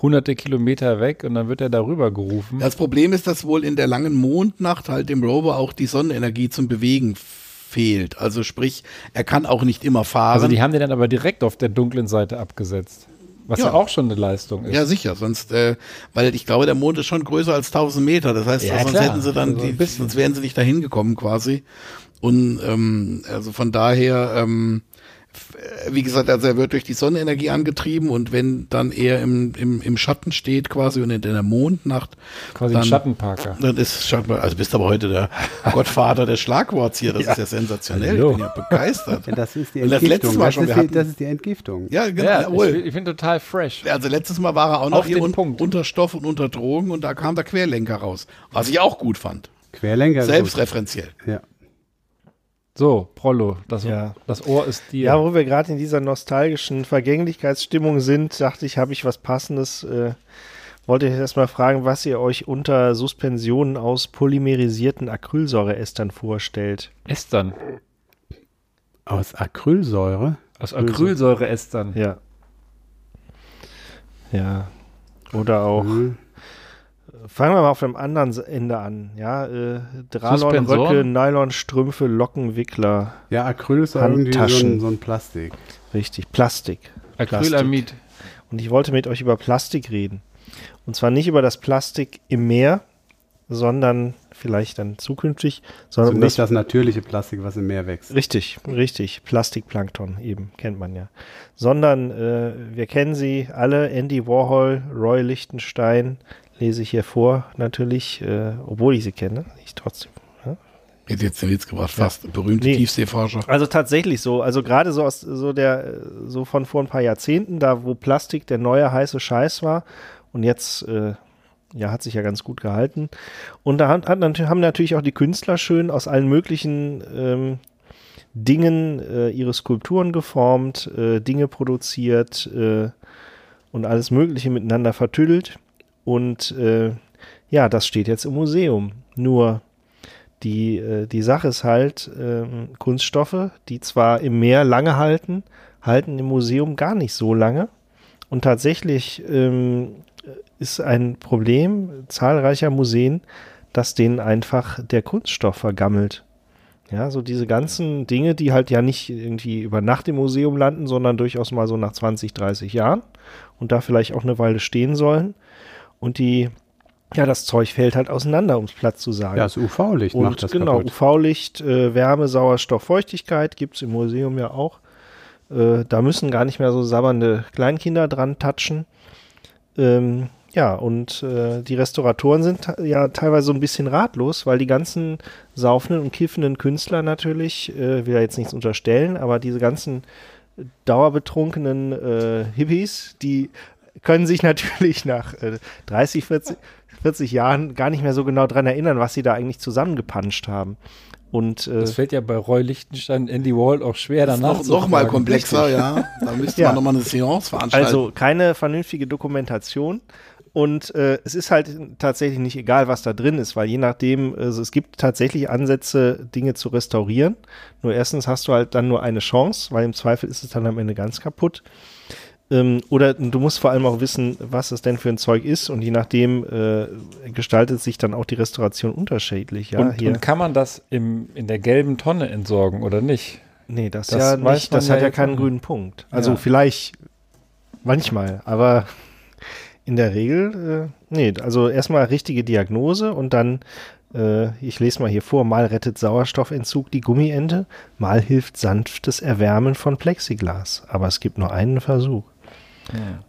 C: hunderte Kilometer weg und dann wird er darüber gerufen.
D: Das Problem ist, dass wohl in der langen Mondnacht halt dem Rover auch die Sonnenenergie zum Bewegen fehlt. Also sprich, er kann auch nicht immer fahren.
C: Also die haben den dann aber direkt auf der dunklen Seite abgesetzt. Was ja,
D: Ja.
C: auch schon eine Leistung ist.
D: ja, sicher, sonst, äh, weil ich glaube, der Mond ist schon größer als 1000 Meter. Das heißt,
C: Ja,
D: sonst
C: klar.
D: hätten sie dann,
C: Also
D: die, sonst wären sie nicht dahin gekommen quasi. Und ähm, also von daher, ähm, äh, wie gesagt, also er wird durch die Sonnenenergie angetrieben und wenn dann er im, im, im Schatten steht quasi und in der Mondnacht,
C: Quasi
D: dann,
C: ein Schattenparker.
D: Dann ist Schatten, also bist aber heute der Gottvater des Schlagworts hier. Das ist ja sensationell.
C: Hallo.
D: Ich bin ja begeistert.
F: Ja, das ist die
D: Und das
F: Entgiftung.
D: letzte Mal
F: das,
D: schon,
F: ist
D: wir
F: die, das ist die Entgiftung.
D: Ja, genau.
C: Ja,
D: jawohl.
C: ich, ich finde total fresh.
D: Also letztes Mal war er auch noch
C: Auf
D: hier un
C: Punkt.
D: unter Stoff und unter Drogen und da kam der Querlenker raus. Was ich auch gut fand.
F: Querlenker. ist
D: Selbstreferenziell.
F: Ja.
C: So, Prollo, das,
E: Ja.
C: das Ohr ist dir.
E: Ja, wo wir gerade in dieser nostalgischen Vergänglichkeitsstimmung sind, dachte ich, habe ich was Passendes. Äh, wollte ich erstmal fragen, was ihr euch unter Suspensionen aus polymerisierten Acrylsäureestern vorstellt.
C: Estern.
F: Aus Acrylsäure.
C: Aus Acrylsäureestern.
E: Ja. Ja. Oder auch,
F: Hm.
E: Fangen wir mal auf dem anderen Ende an. Ja, äh, Dralon-Röcke? Nylonstrümpfe, Lockenwickler.
F: Ja, Acryl ist irgendwie so ein, so ein Plastik.
E: Richtig, Plastik.
C: Acrylamid.
E: Und ich wollte mit euch über Plastik reden. Und zwar nicht über das Plastik im Meer, sondern vielleicht dann zukünftig, sondern
F: Also nicht
E: das
F: das natürliche Plastik, was im Meer wächst.
E: Richtig, richtig. Plastikplankton eben, kennt man ja. Sondern äh, wir kennen sie alle, Andy Warhol, Roy Lichtenstein, lese ich hier vor natürlich, äh, obwohl ich sie kenne, ich trotzdem.
D: Hätte jetzt den Witz gebracht, fast. Berühmte
E: Nee.
D: Tiefseeforscher.
E: Also tatsächlich so, also gerade so aus so der, so von vor ein paar Jahrzehnten, da wo Plastik der neue heiße Scheiß war und jetzt, äh, ja, hat sich ja ganz gut gehalten. Und da hat, hat, haben natürlich auch die Künstler schön aus allen möglichen ähm, Dingen äh, ihre Skulpturen geformt, äh, Dinge produziert äh, und alles Mögliche miteinander vertüdelt. Und äh, ja, das steht jetzt im Museum. Nur die, äh, die Sache ist halt, ähm, Kunststoffe, die zwar im Meer lange halten, halten im Museum gar nicht so lange. Und tatsächlich ähm, ist ein Problem zahlreicher Museen, dass denen einfach der Kunststoff vergammelt. Ja, so diese ganzen Dinge, die halt ja nicht irgendwie über Nacht im Museum landen, sondern durchaus mal so nach 20, 30 Jahren und da vielleicht auch eine Weile stehen sollen. Und die, ja, das Zeug fällt halt auseinander, um es platt zu sagen.
F: Ja, das UV-Licht macht das
E: genau. UV-Licht, äh, Wärme, Sauerstoff, Feuchtigkeit gibt es im Museum ja auch. Äh, da müssen gar nicht mehr so sabbernde Kleinkinder dran touchen. Ähm, ja, und äh, die Restauratoren sind ja teilweise so ein bisschen ratlos, weil die ganzen saufenden und kiffenden Künstler natürlich, äh, will ja jetzt nichts unterstellen, aber diese ganzen dauerbetrunkenen äh, Hippies, die können sich natürlich nach äh, 30, 40, 40 Jahren gar nicht mehr so genau dran erinnern, was sie da eigentlich zusammengepanscht haben. Und äh,
C: Das fällt ja bei Roy Lichtenstein und Andy Wall auch schwer
D: Das ist
C: danach
D: noch,
C: zu
D: noch mal komplexer, ja. Da müsste
E: Ja.
D: man nochmal eine Seance veranstalten.
E: Also keine vernünftige Dokumentation. Und äh, es ist halt tatsächlich nicht egal, was da drin ist, weil je nachdem, also es gibt tatsächlich Ansätze, Dinge zu restaurieren. Nur erstens hast du halt dann nur eine Chance, weil im Zweifel ist es dann am Ende ganz kaputt. Ähm, oder du musst vor allem auch wissen, was es denn für ein Zeug ist und je nachdem äh, gestaltet sich dann auch die Restauration unterschiedlich. Ja,
C: und, und kann man das im, in der gelben Tonne entsorgen oder nicht?
E: Nee, das,
C: Das
E: ja nicht. Das
C: ja
E: hat ja keinen
C: auch
E: grünen Punkt. Also
C: Ja.
E: vielleicht manchmal, aber in der Regel, äh, nee, also erstmal richtige Diagnose und dann, äh, ich lese mal hier vor, mal rettet Sauerstoffentzug die Gummiente, mal hilft sanftes Erwärmen von Plexiglas. Aber es gibt nur einen Versuch.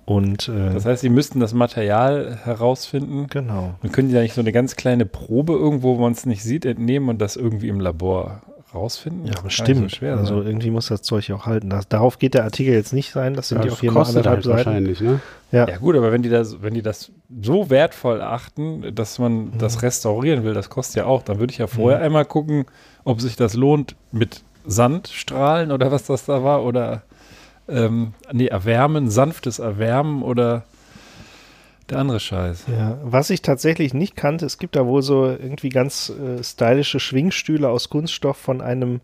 E: Und äh,
C: Das heißt, sie müssten das Material herausfinden.
E: genau.
C: Und können die da nicht so eine ganz kleine Probe irgendwo, wo man es nicht sieht, entnehmen und das irgendwie im Labor rausfinden?
E: Ja, bestimmt.
C: So schwer
E: also
C: sein.
E: irgendwie muss das Zeug ja auch halten. Das, darauf geht der Artikel jetzt nicht sein. Das sind
F: Ja,
E: auch hier nur
F: kostet
E: anderthalb
F: halt
E: Seiten.
F: wahrscheinlich, ne?
E: Ja.
C: Ja gut, aber wenn die das, wenn die das so wertvoll achten, dass man
E: Mhm.
C: das restaurieren will, das kostet ja auch, dann würde ich ja vorher einmal gucken, ob sich das lohnt mit Sandstrahlen oder was das da war oder ähm, nee, erwärmen, sanftes Erwärmen oder der andere Scheiß.
E: Ja, was ich tatsächlich nicht kannte, es gibt da wohl so irgendwie ganz äh, stylische Schwingstühle aus Kunststoff von einem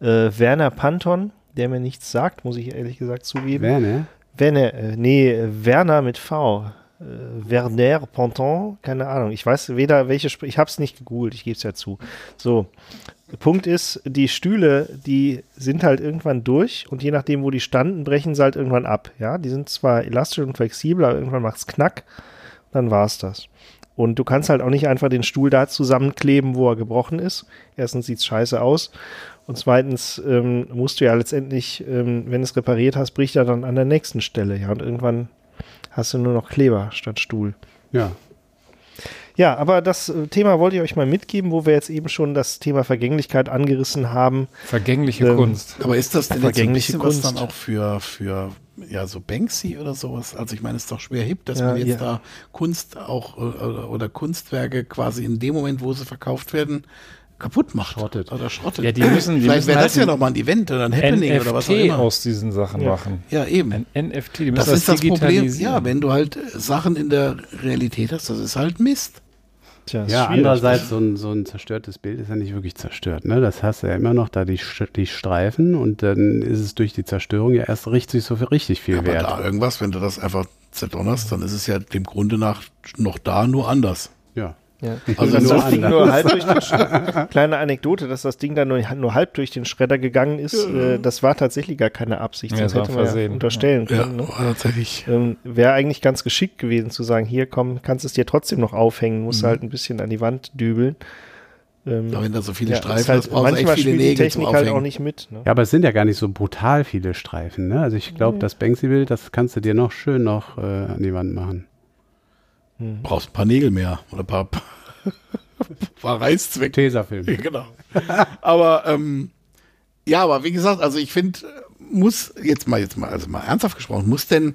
E: äh, Werner Panton, der mir nichts sagt, muss ich ehrlich gesagt zugeben.
F: Werner?
E: Werner, äh, nee, Werner mit V. Äh, Werner Panton, keine Ahnung. Ich weiß weder welche, Sp ich habe es nicht gegoogelt, ich gebe es ja zu. So, Punkt ist, die Stühle, die sind halt irgendwann durch und je nachdem, wo die standen, brechen sie halt irgendwann ab. Ja, die sind zwar elastisch und flexibel, aber irgendwann macht's knack, dann war's das. Und du kannst halt auch nicht einfach den Stuhl da zusammenkleben, wo er gebrochen ist. Erstens sieht's scheiße aus und zweitens ähm, musst du ja letztendlich, ähm, wenn es repariert hast, bricht er dann an der nächsten Stelle. Ja, und irgendwann hast du nur noch Kleber statt Stuhl.
F: Ja.
E: Ja, aber das äh, Thema wollte ich euch mal mitgeben, wo wir jetzt eben schon das Thema Vergänglichkeit angerissen haben.
C: Vergängliche
E: Ähm,
C: Kunst.
D: Aber ist das denn jetzt
E: Vergängliche
D: was
E: Kunst.
D: dann auch für, für ja, so Banksy oder sowas? Also ich meine, es ist doch schwer hip, dass
E: Ja,
D: man jetzt
E: ja.
D: da Kunst auch äh, oder, oder Kunstwerke quasi in dem Moment, wo sie verkauft werden, kaputt macht.
F: Schrottet.
D: Oder schrottet.
C: Ja, die müssen, die
D: Vielleicht wäre
C: halt
D: das ja nochmal ein Event oder ein Happening oder was auch
C: NFT
D: immer.
C: aus diesen Sachen
E: Ja.
C: machen.
D: ja, eben.
C: Ein NFT, die müssen
D: das
C: das,
D: ist das Problem. Ja, wenn du halt Sachen in der Realität hast, das ist halt Mist.
E: Tja,
F: Ja, andererseits, so ein, so ein zerstörtes Bild ist ja nicht wirklich zerstört. Ne? Das hast du ja immer noch da die, die Streifen und dann ist es durch die Zerstörung ja erst richtig so viel, richtig viel
D: Aber
F: wert.
D: da irgendwas, wenn du das einfach zerdonnerst, dann ist es ja dem Grunde nach noch da, nur anders.
F: Ja.
E: Ja.
D: Also nur
E: das Ding
F: anders.
E: nur halb durch den Sch- kleine Anekdote, dass das Ding dann nur, nur halb durch den Schredder gegangen ist, äh, das war tatsächlich gar keine Absicht.
C: Ja, das war
E: hätte man ja
C: Versehen.
E: unterstellen
D: Ja,
E: können. Ne?
D: tatsächlich.
E: Ähm, Wäre eigentlich ganz geschickt gewesen zu sagen, hier komm, kannst es dir trotzdem noch aufhängen, musst
D: Mhm.
E: halt ein bisschen an die Wand dübeln. Ähm,
D: Aber wenn da so viele
E: ja,
D: Streifen
E: halt,
D: hast, brauchst du echt
E: manchmal
D: viele
E: spielt die
D: Nägel zum
E: Technik halt auch nicht mit. Ne?
F: ja, aber es sind ja gar nicht so brutal viele Streifen. Ne? Also ich glaube, das Banksy-Bild, das kannst du dir noch schön noch äh, an die Wand machen.
D: brauchst ein paar Nägel mehr oder ein paar, paar Reißzwecke.
F: Tesafilm.
D: genau. aber ähm, ja, aber wie gesagt, also ich finde, muss jetzt mal jetzt mal also mal ernsthaft gesprochen, muss denn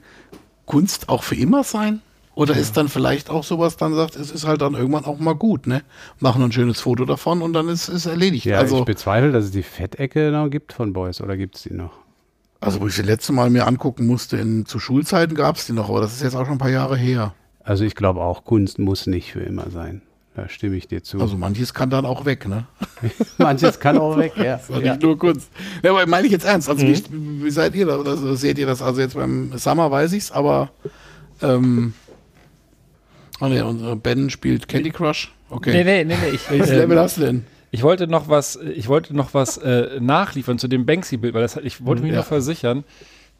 D: Kunst auch für immer sein? Oder ist dann vielleicht auch sowas, dann sagt, es ist halt dann irgendwann auch mal gut, ne? Machen ein schönes Foto davon und dann ist es erledigt.
F: Ja,
D: also,
F: ich bezweifle, dass es die Fettecke noch gibt von Boys oder gibt es die noch?
D: also wo ich das letzte Mal mir angucken musste, in, zu Schulzeiten gab es die noch, aber das ist jetzt auch schon ein paar Jahre her.
F: Also ich glaube auch, Kunst muss nicht für immer sein. Da stimme ich dir zu.
D: Also manches kann dann auch weg, ne?
F: Manches kann auch weg, ja.
D: Und nicht nur Kunst. Ja, aber meine ich jetzt ernst. Also wie, wie seid ihr da? Seht ihr das? Also jetzt beim Summer weiß ich's, aber ähm, oh nee, und Ben spielt Candy Crush. Okay.
C: Nee, nee, nee, nee. Ich,
D: Welches
C: ähm,
D: Level hast du denn?
C: Ich wollte noch was, ich wollte noch was äh, nachliefern zu dem Banksy-Bild, weil das, ich wollte mich
D: Ja.
C: noch versichern.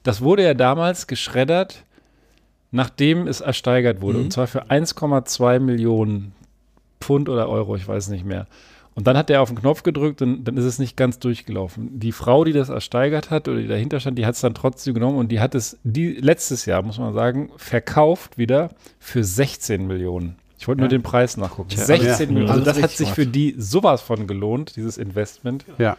C: Das wurde ja damals geschreddert, nachdem es ersteigert wurde. Und zwar für 1,2 Millionen Pfund oder Euro, ich weiß nicht mehr. Und dann hat er auf den Knopf gedrückt und dann ist es nicht ganz durchgelaufen. Die Frau, die das ersteigert hat oder die dahinter stand, die hat es dann trotzdem genommen und die hat es die, letztes Jahr, muss man sagen, verkauft wieder für 16 Millionen. Ich wollte nur den Preis nachgucken. 16
F: ja.
C: Millionen.
D: Also
C: Also das hat
D: richtig
C: sich für die sowas von gelohnt, dieses Investment.
F: Ja,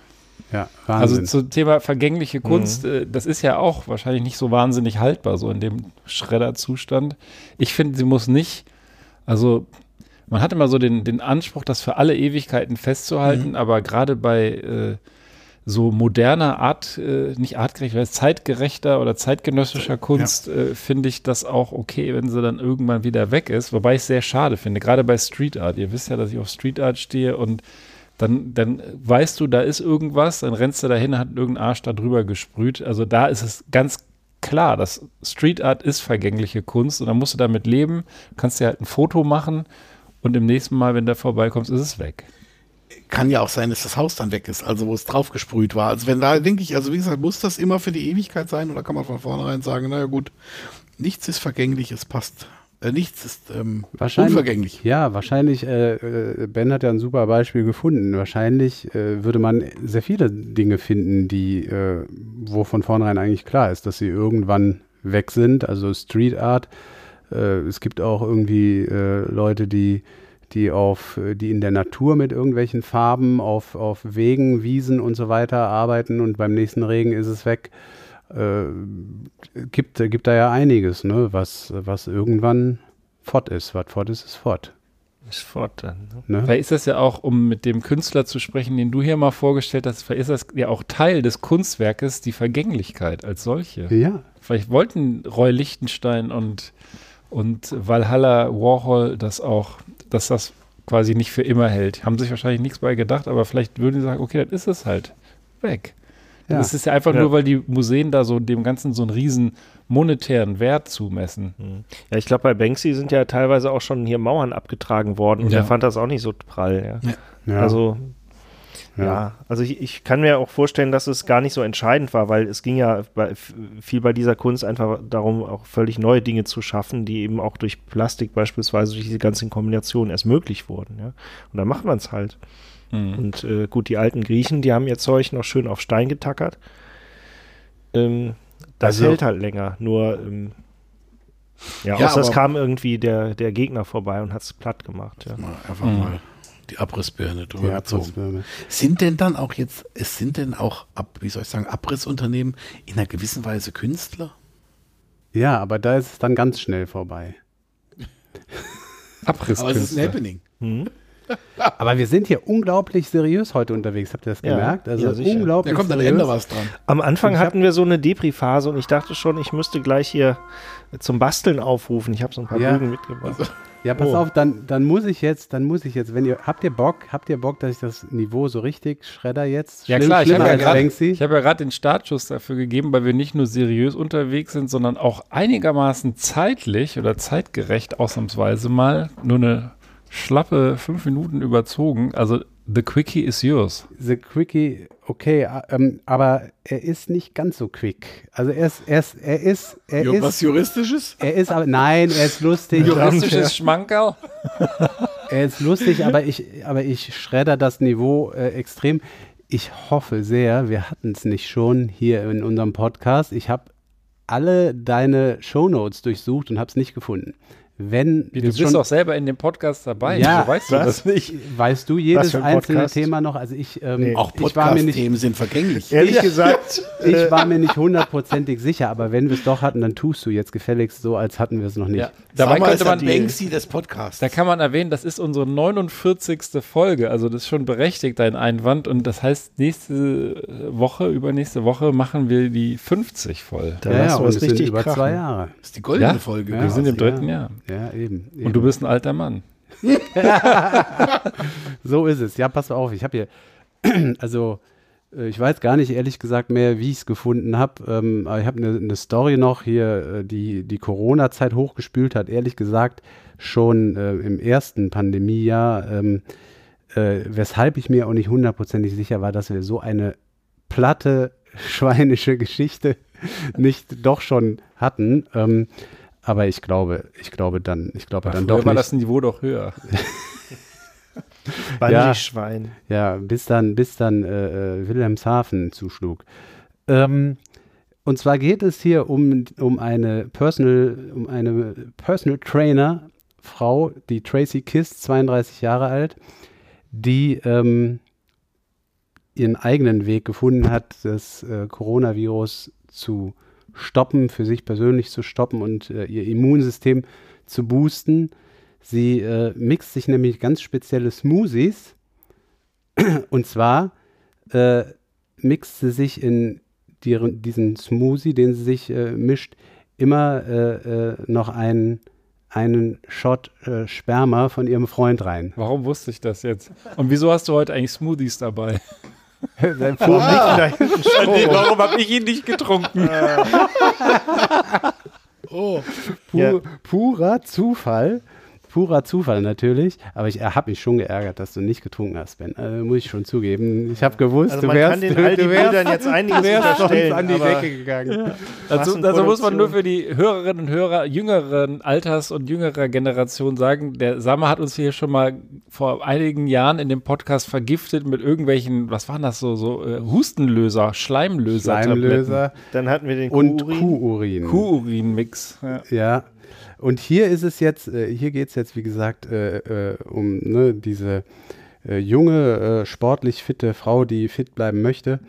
F: ja,
C: Also
F: Wahnsinn.
C: zum Thema vergängliche Kunst, äh, das ist ja auch wahrscheinlich nicht so wahnsinnig haltbar, so in dem Schredderzustand. Ich finde, sie muss nicht, also man hat immer so den, den Anspruch, das für alle Ewigkeiten festzuhalten, aber gerade bei äh, so moderner Art, äh, nicht artgerecht, weil zeitgerechter oder zeitgenössischer Kunst, äh, finde ich das auch okay, wenn sie dann irgendwann wieder weg ist. Wobei ich es sehr schade finde, gerade bei Street Art. Ihr wisst ja, dass ich auf Street Art stehe und dann, dann weißt du, da ist irgendwas, dann rennst du dahin, hat irgendein Arsch da drüber gesprüht. Also da ist es ganz klar, dass Street Art ist vergängliche Kunst und dann musst du damit leben, kannst dir halt ein Foto machen und im nächsten Mal, wenn du vorbeikommst, ist es weg.
D: Kann ja auch sein, dass das Haus dann weg ist, also wo es drauf gesprüht war. Also wenn da, denke ich, also wie gesagt, muss das immer für die Ewigkeit sein oder kann man von vornherein sagen, naja gut, nichts ist vergänglich, es passt. Äh, nichts ist ähm,
F: Wahrscheinlich,
D: unvergänglich.
F: Ja, wahrscheinlich, äh, äh, Ben hat ja ein super Beispiel gefunden. Wahrscheinlich äh, würde man sehr viele Dinge finden, die, äh, wo von vornherein eigentlich klar ist, dass sie irgendwann weg sind, also Street Art. Äh, es gibt auch irgendwie äh, Leute, die die auf, die in der Natur mit irgendwelchen Farben auf, auf Wegen, Wiesen und so weiter arbeiten und beim nächsten Regen ist es weg. Äh, gibt, gibt da ja einiges, ne, was, was irgendwann fort ist. Was fort ist, ist fort.
E: Ist fort dann. Ne?
F: Ne?
C: Vielleicht ist das ja auch, um mit dem Künstler zu sprechen, den du hier mal vorgestellt hast, vielleicht ist das ja auch Teil des Kunstwerkes, die Vergänglichkeit als solche.
F: Ja,
C: Vielleicht wollten Roy Lichtenstein und, und Valhalla Warhol das auch, dass das quasi nicht für immer hält. Haben sich wahrscheinlich nichts bei gedacht, aber vielleicht würden sie sagen, okay, dann ist es halt weg.
F: Ja.
C: Das ist ja einfach
E: Ja.
C: nur, weil die Museen da so dem Ganzen so einen riesen monetären Wert zumessen.
E: Ja, ich glaube, bei Banksy sind ja teilweise auch schon hier Mauern abgetragen worden und
C: Ja.
E: er fand das auch nicht so prall. Ja.
F: ja.
E: Also, ja,
F: Ja.
E: also ich, ich kann mir auch vorstellen, dass es gar nicht so entscheidend war, weil es ging ja bei, viel bei dieser Kunst einfach darum, auch völlig neue Dinge zu schaffen, die eben auch durch Plastik beispielsweise, durch diese ganzen Kombinationen erst möglich wurden. Ja. Und dann macht man es halt.
C: Mhm.
E: Und äh, gut, die alten Griechen, die haben ihr Zeug noch schön auf Stein getackert. Ähm, das
F: Also-
E: hält halt länger. Nur, ähm, ja,
D: Ja,
E: außer es kam irgendwie der, der Gegner vorbei und hat es platt gemacht. Ja.
D: Mal einfach
C: Mhm.
D: mal die Abrissbirne drüber
F: Die
D: gezogen.
F: Abrissbirne.
D: Sind denn dann auch jetzt, es sind denn auch, wie soll ich sagen, Abrissunternehmen in einer gewissen Weise Künstler?
F: Ja, aber da ist es dann ganz schnell vorbei.
C: Abrisskünstler.
D: Happening.
E: Hm?
F: Aber wir sind hier unglaublich seriös heute unterwegs. Habt ihr das
E: Ja,
F: gemerkt? Also
E: ja, sicher.
F: unglaublich
D: Da kommt am. Ende was dran.
E: Am Anfang hatten wir so eine Depri-Phase und ich dachte schon, ich müsste gleich hier zum Basteln aufrufen. Ich habe so ein paar
F: Ja.
E: Bögen mitgebracht.
F: Ja, pass
E: Oh.
F: auf, dann, dann muss ich jetzt, dann muss ich jetzt, wenn ihr, habt ihr Bock, habt ihr Bock, dass ich das Niveau so richtig schredder jetzt?
C: Ja
F: Schlimm-
C: klar, ich
F: schlimmer
C: habe ja
F: Banksy?
C: ich habe ja gerade den Startschuss dafür gegeben, weil wir nicht nur seriös unterwegs sind, sondern auch einigermaßen zeitlich oder zeitgerecht ausnahmsweise mal nur eine schlappe fünf Minuten überzogen. Also the quickie is yours.
F: The Quickie, okay, äh, ähm, aber er ist nicht ganz so quick. Also er ist, er ist, er ist, er
D: Jo, was
F: ist,
D: Juristisches?
F: er ist aber, nein, er ist lustig.
C: Juristisches Schmankerl.
F: Er ist lustig, aber ich, aber ich schredder das Niveau äh, extrem. Ich hoffe sehr, wir hatten es nicht schon hier in unserem Podcast. Ich habe alle deine Shownotes durchsucht und habe es nicht gefunden. Wenn
C: du bist auch selber in dem Podcast dabei.
F: Ja,
C: Wieso weißt du
E: was?
C: das nicht?
F: weißt du jedes einzelne? Thema noch? Also ich, ähm,
E: Nee.
D: Auch
F: ich war mir nicht,
D: Podcast-Themen sind vergänglich.
E: Ehrlich gesagt,
F: ich war mir nicht hundertprozentig sicher, aber wenn wir es doch hatten, dann tust du jetzt gefälligst so, als hatten wir es noch nicht.
C: Ja. Dabei
D: Sag mal,
C: könnte
D: ist
C: man
D: das Banksy des Podcasts.
C: Da kann man erwähnen, das ist unsere 49. Folge, also das ist schon berechtigt, dein Einwand. Und das heißt, nächste Woche, übernächste Woche machen wir die 50 voll.
E: da
F: ja, ja, und
E: es
F: es sind
E: richtig
F: über
E: krachen.
F: zwei Jahre.
D: das ist die goldene
C: Ja?
D: Folge.
F: Ja,
C: wir sind im
F: ja.
C: dritten Jahr.
F: Ja, eben. eben.
C: Und du bist ein alter Mann.
F: So ist es. Ja, pass auf, ich habe hier, also äh, ich weiß gar nicht ehrlich gesagt mehr, wie ich es gefunden habe. Ähm, aber ich habe eine ne Story noch hier, äh, die die Corona-Zeit hochgespült hat. Ehrlich gesagt schon äh, im ersten Pandemiejahr, ähm, äh, weshalb ich mir auch nicht hundertprozentig sicher war, dass wir so eine platte schweinische Geschichte nicht doch schon hatten. Ähm, aber ich glaube, ich glaube dann, ich glaube dann
C: Früher
F: doch
C: war
F: nicht.
C: das Niveau doch höher.
E: Bungee-Schwein.
F: Ja, bis dann, bis dann äh, äh, Wilhelmshaven zuschlug. Ähm, und zwar geht es hier um, um eine Personal, um eine Personal Trainer, Frau, die Tracy Kiss, 32 Jahre alt, die ähm, ihren eigenen Weg gefunden hat, das äh, Coronavirus zu stoppen, für sich persönlich zu stoppen und äh, ihr Immunsystem zu boosten. Sie äh, mixt sich nämlich ganz spezielle Smoothies. Und zwar äh, mixt sie sich in deren, diesen Smoothie, den sie sich äh, mischt, immer äh, äh, noch einen, einen Shot äh, Sperma von ihrem Freund rein.
C: Warum wusste ich das jetzt? Und wieso hast du heute eigentlich Smoothies dabei?
F: Sein Vor-
C: warum habe ich ihn nicht getrunken?
D: Oh,
F: Pu
E: Ja.
F: Purer Zufall. Purer Zufall natürlich, aber ich habe mich schon geärgert, dass du nicht getrunken hast, Ben. Äh, muss ich schon zugeben. Ich habe gewusst,
E: Also
F: du
E: man
F: wärst,
E: kann den
F: du,
E: Aldi
F: du wärst,
E: jetzt einiges
F: du wärst
E: unterstellen,
F: an die Decke gegangen.
C: Dazu, dazu muss man nur für die Hörerinnen und Hörer jüngeren Alters und jüngerer Generation sagen, der Sammer hat uns hier schon mal vor einigen Jahren in dem Podcast vergiftet mit irgendwelchen, was waren das so, so äh, Hustenlöser, Schleimlöser,
F: Schleimlöser
E: Dann hatten wir den
F: und
E: Kuhurin.
F: Kuhurin.
C: Kuhurin-Mix. Ja.
F: Ja. Und hier ist es jetzt, äh, hier geht es jetzt, wie gesagt, äh, äh, um ne, diese äh, junge, äh, sportlich fitte Frau, die fit bleiben möchte.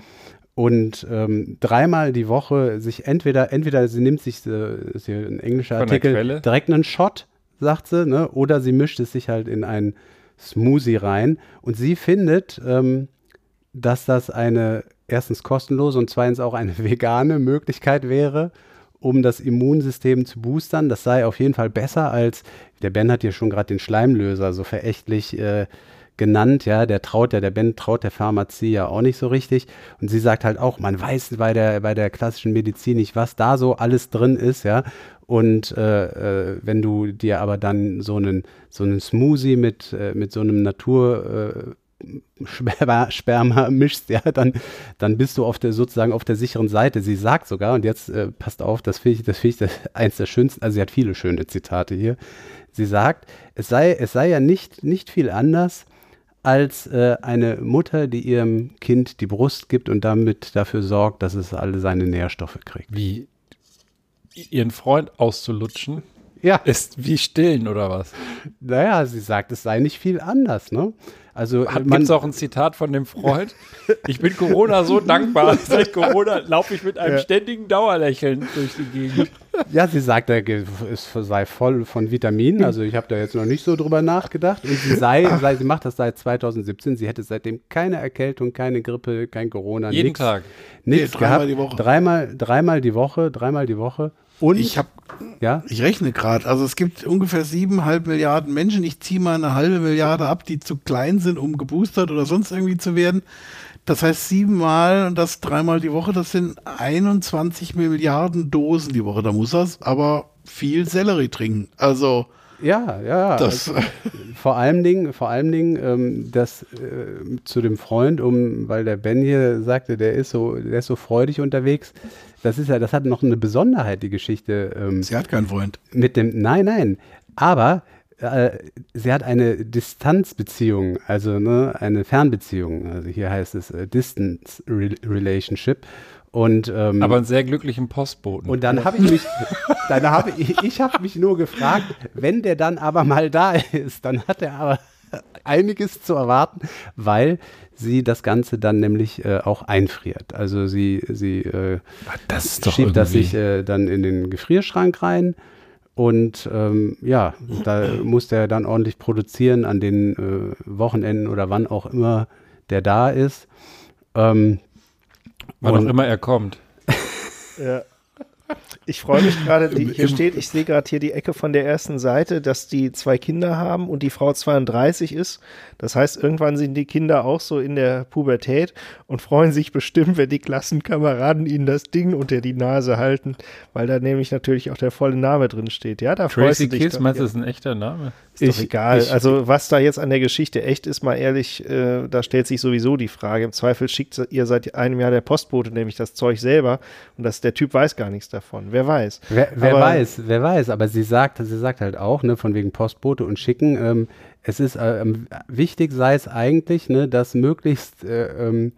F: Und ähm, dreimal die Woche sich entweder, entweder sie nimmt sich, äh, ist hier ein englischer
C: Von
F: Artikel, direkt einen Shot, sagt sie, ne, oder sie mischt es sich halt in einen Smoothie rein. Und sie findet, ähm, dass das eine erstens kostenlose und zweitens auch eine vegane Möglichkeit wäre, um das Immunsystem zu boostern. Das sei auf jeden Fall besser als, der Ben hat hier schon gerade den Schleimlöser so verächtlich äh, genannt, ja, der traut ja, der Ben traut der Pharmazie ja auch nicht so richtig. Und sie sagt halt auch, man weiß bei der, bei der klassischen Medizin nicht, was da so alles drin ist, ja. Und äh, äh, wenn du dir aber dann so einen, so einen Smoothie mit, äh, mit so einem Natur, äh, Sperma, Sperma mischst, ja, dann, dann bist du auf der sozusagen auf der sicheren Seite. Sie sagt sogar, und jetzt äh, passt auf, das finde ich, das finde ich eins der schönsten, also sie hat viele schöne Zitate hier. Sie sagt, es sei, es sei ja nicht, nicht viel anders als äh, eine Mutter, die ihrem Kind die Brust gibt und damit dafür sorgt, dass es alle seine Nährstoffe kriegt.
C: Wie ihren Freund auszulutschen,
F: Ja,
C: ist wie stillen oder was?
F: naja, sie sagt, es sei nicht viel anders, ne? Also
C: Gibt
F: man,
C: es auch ein Zitat von dem Freund? Ich bin Corona so dankbar. Seit Corona laufe ich mit einem ständigen Dauerlächeln durch die Gegend.
F: Ja, sie sagt, er sei voll von Vitaminen. Also ich habe da jetzt noch nicht so drüber nachgedacht. Und sie sei, sei, sie macht das seit 2017. Sie hätte seitdem keine Erkältung, keine Grippe, kein Corona,
C: Jeden
F: nix,
C: Tag.
F: Nichts
D: Nee, dreimal
F: gehabt.
D: die Woche.
F: Dreimal, dreimal die Woche, dreimal die Woche. Und
D: Ich habe
F: ja,
D: Ich rechne gerade. Also es gibt ungefähr siebeneinhalb Milliarden Menschen. Ich ziehe mal eine halbe Milliarde ab, die zu klein sind, um geboostert oder sonst irgendwie zu werden. Das heißt siebenmal und das dreimal die Woche, das sind 21 Milliarden Dosen die Woche. Da muss er aber viel Sellerie trinken. Also
F: ja, ja.
D: das,
F: Also, vor allem Dingen, vor allem Dingen, ähm, das äh, zu dem Freund, um, weil der Ben hier sagte, der ist so, der ist so freudig unterwegs. Das ist ja, das hat noch eine Besonderheit, die Geschichte. Ähm,
D: sie hat keinen Freund.
F: Mit dem, nein, nein, aber äh, sie hat eine Distanzbeziehung, also ne, eine Fernbeziehung. Also hier heißt es äh, Distance Re Relationship. Und, ähm,
C: Aber einen sehr glücklichen Postboten.
F: und dann habe ich mich, dann habe ich, ich habe mich nur gefragt, wenn der dann aber mal da ist, dann hat er aber einiges zu erwarten, weil sie das Ganze dann nämlich äh, auch einfriert. Also sie, sie äh,
C: das ist doch
F: schiebt das sich äh, dann in den Gefrierschrank rein und ähm, ja, da muss der dann ordentlich produzieren an den äh, Wochenenden oder wann auch immer der da ist. Ähm,
C: Wann auch immer er kommt.
E: Ja. Ich freue mich gerade, hier steht, ich sehe gerade hier die Ecke von der ersten Seite, dass die zwei Kinder haben und die Frau 32 ist. Das heißt, irgendwann sind die Kinder auch so in der Pubertät und freuen sich bestimmt, wenn die Klassenkameraden ihnen das Ding unter die Nase halten, weil da nämlich natürlich auch der volle Name drin steht. Ja, da freust
C: Tracy
E: du dich.
C: Kiss,
E: doch.
C: meinst du,
E: Ja.
C: das ist ein echter Name?
E: Ist doch
F: Ich-
E: egal.
F: ich-
E: also was da jetzt an der Geschichte echt ist, mal ehrlich, äh, da stellt sich sowieso die Frage. Im Zweifel schickt ihr seit einem Jahr der Postbote nämlich das Zeug selber und das, der Typ weiß gar nichts davon. Wer weiß.
F: Wer, wer
E: Aber-
F: weiß, wer weiß, aber sie sagt, sie sagt halt auch, ne, von wegen Postbote und Schicken, ähm, es ist äh, ähm, wichtig sei es eigentlich, ne, das möglichst äh, ähm,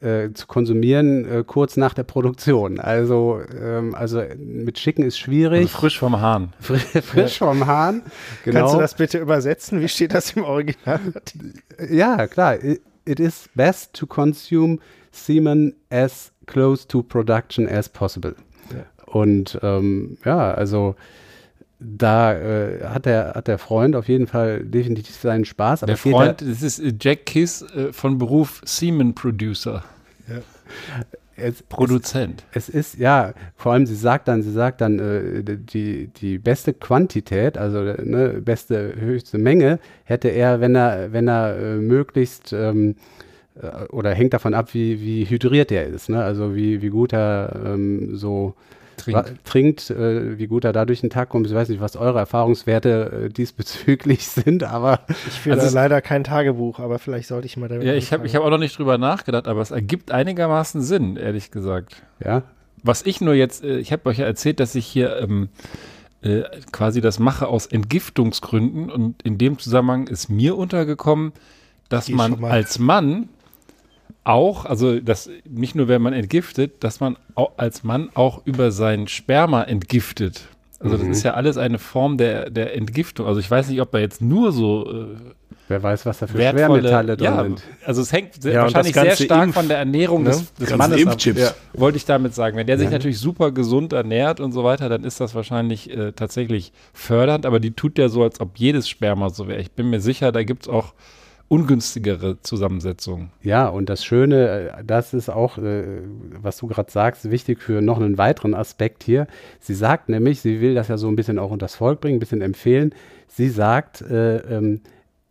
F: äh, zu konsumieren äh, kurz nach der Produktion. Also, ähm, also mit Schicken ist schwierig.
C: Also frisch vom Hahn.
F: Frisch, frisch vom Hahn. Genau.
E: Kannst du das bitte übersetzen? Wie steht das im Original?
F: Ja, klar. It, it is best to consume semen as close to production as possible. Und ähm, ja, also da äh, hat, der, hat der Freund auf jeden Fall definitiv seinen Spaß. Aber
C: Der
F: es
C: Freund, das ist äh, Jack Kiss äh, von Beruf Seaman Producer,
F: ja- es,
C: Produzent.
F: Es ist, ja, vor allem sie sagt dann, sie sagt dann, äh, die, die beste Quantität, also ne, beste, höchste Menge, hätte er, wenn er, wenn er äh, möglichst ähm, äh, oder hängt davon ab, wie, wie hydriert er ist, ne? Also wie, wie gut er ähm, so
C: Trinkt.
F: trinkt äh, wie gut er da durch den Tag kommt. Ich weiß nicht, was eure Erfahrungswerte äh, diesbezüglich sind, aber
E: Ich führe
C: Also
E: leider kein Tagebuch, aber vielleicht sollte ich mal damit
C: Ja, ich habe hab auch noch nicht drüber nachgedacht, aber es ergibt einigermaßen Sinn, ehrlich gesagt.
F: ja,
C: Was ich nur jetzt, äh, ich habe euch ja erzählt, dass ich hier ähm, äh, quasi das mache aus Entgiftungsgründen und in dem Zusammenhang ist mir untergekommen, dass
E: Geh
C: man als Mann auch, also das nicht nur wenn man entgiftet, dass man als Mann auch über sein Sperma entgiftet. Also das ist ja alles eine Form der, der Entgiftung. Also ich weiß nicht, ob da jetzt nur so äh,
F: wer weiß, was da für Schwermetalle drin
C: ja,
F: sind.
C: also es hängt
E: Ja,
C: wahrscheinlich sehr stark
E: Impf-
C: von der Ernährung
E: ne?
C: des, des Mannes ab.
D: Impfchips.
C: Ja. Wollte ich damit sagen. Wenn der sich natürlich super gesund ernährt und so weiter, dann ist das wahrscheinlich äh, tatsächlich fördernd, aber die tut ja so, als ob jedes Sperma so wäre. Ich bin mir sicher, da gibt es auch ungünstigere Zusammensetzungen.
F: Ja, und das Schöne, äh, das ist auch, äh, was du gerade sagst, wichtig für noch einen weiteren Aspekt hier. Sie sagt nämlich, sie will das ja so ein bisschen auch unters Volk bringen, ein bisschen empfehlen. Sie sagt, äh, ähm,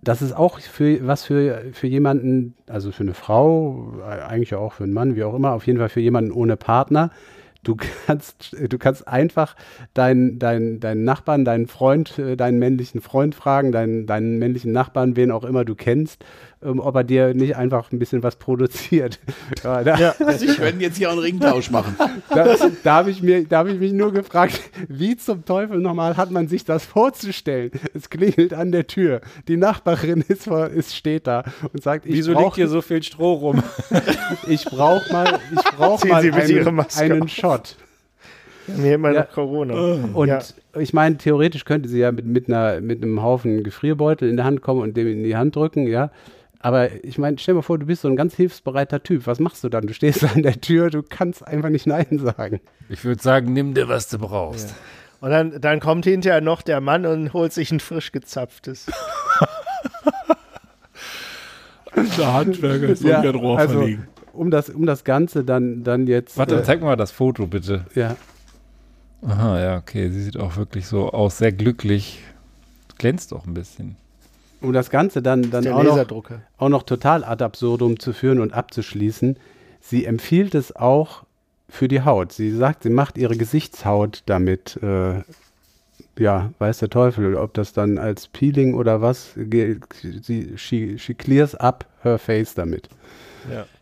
F: das ist auch für was für, für jemanden, also für eine Frau, eigentlich auch für einen Mann, wie auch immer, auf jeden Fall für jemanden ohne Partner. Du kannst, du kannst einfach deinen, deinen, deinen Nachbarn, deinen Freund, äh, deinen männlichen Freund fragen, deinen, deinen männlichen Nachbarn, wen auch immer du kennst, ähm, ob er dir nicht einfach ein bisschen was produziert. Ja, da,
E: Ja,
D: Wir können jetzt hier auch einen Ringtausch machen.
F: da, da habe ich, mir- da hab ich mich nur gefragt, wie zum Teufel nochmal hat man sich das vorzustellen? Es klingelt an der Tür. Die Nachbarin ist, vor- ist steht da und sagt, ich
C: Wieso liegt
F: brauche
C: hier so viel Stroh rum?
F: ich brauch mal, ich brauch mal einen, einen. Shot.
E: Wir haben hier immer
F: Ja.
E: noch Corona.
F: Und
E: ja.
F: ich meine, theoretisch könnte sie ja mit, mit, einer, mit einem Haufen Gefrierbeutel in der Hand kommen und dem in die Hand drücken, ja. Aber ich meine, stell dir mal vor, du bist so ein ganz hilfsbereiter Typ. Was machst du dann? Du stehst an der Tür, du kannst einfach nicht Nein sagen.
C: Ich würde sagen, nimm dir, was du brauchst.
E: Und dann, dann kommt hinterher noch der Mann und holt sich ein frisch gezapftes.
D: Der Handwerker soll
F: Ja,
D: Rohr
F: also,
D: verlegen.
F: um das, um das Ganze dann, dann jetzt.
C: Warte,
F: äh,
C: zeig mir mal das Foto bitte.
F: ja,
C: Aha, ja, okay. Sie sieht auch wirklich so aus, sehr glücklich. Glänzt auch ein bisschen.
F: Um das Ganze dann, dann auch, noch, auch noch total ad absurdum zu führen und abzuschließen. Sie empfiehlt es auch für die Haut. Sie sagt, sie macht ihre Gesichtshaut damit. Äh, ja, weiß der Teufel, ob das dann als Peeling oder was. Sie, she, she clears up her face damit.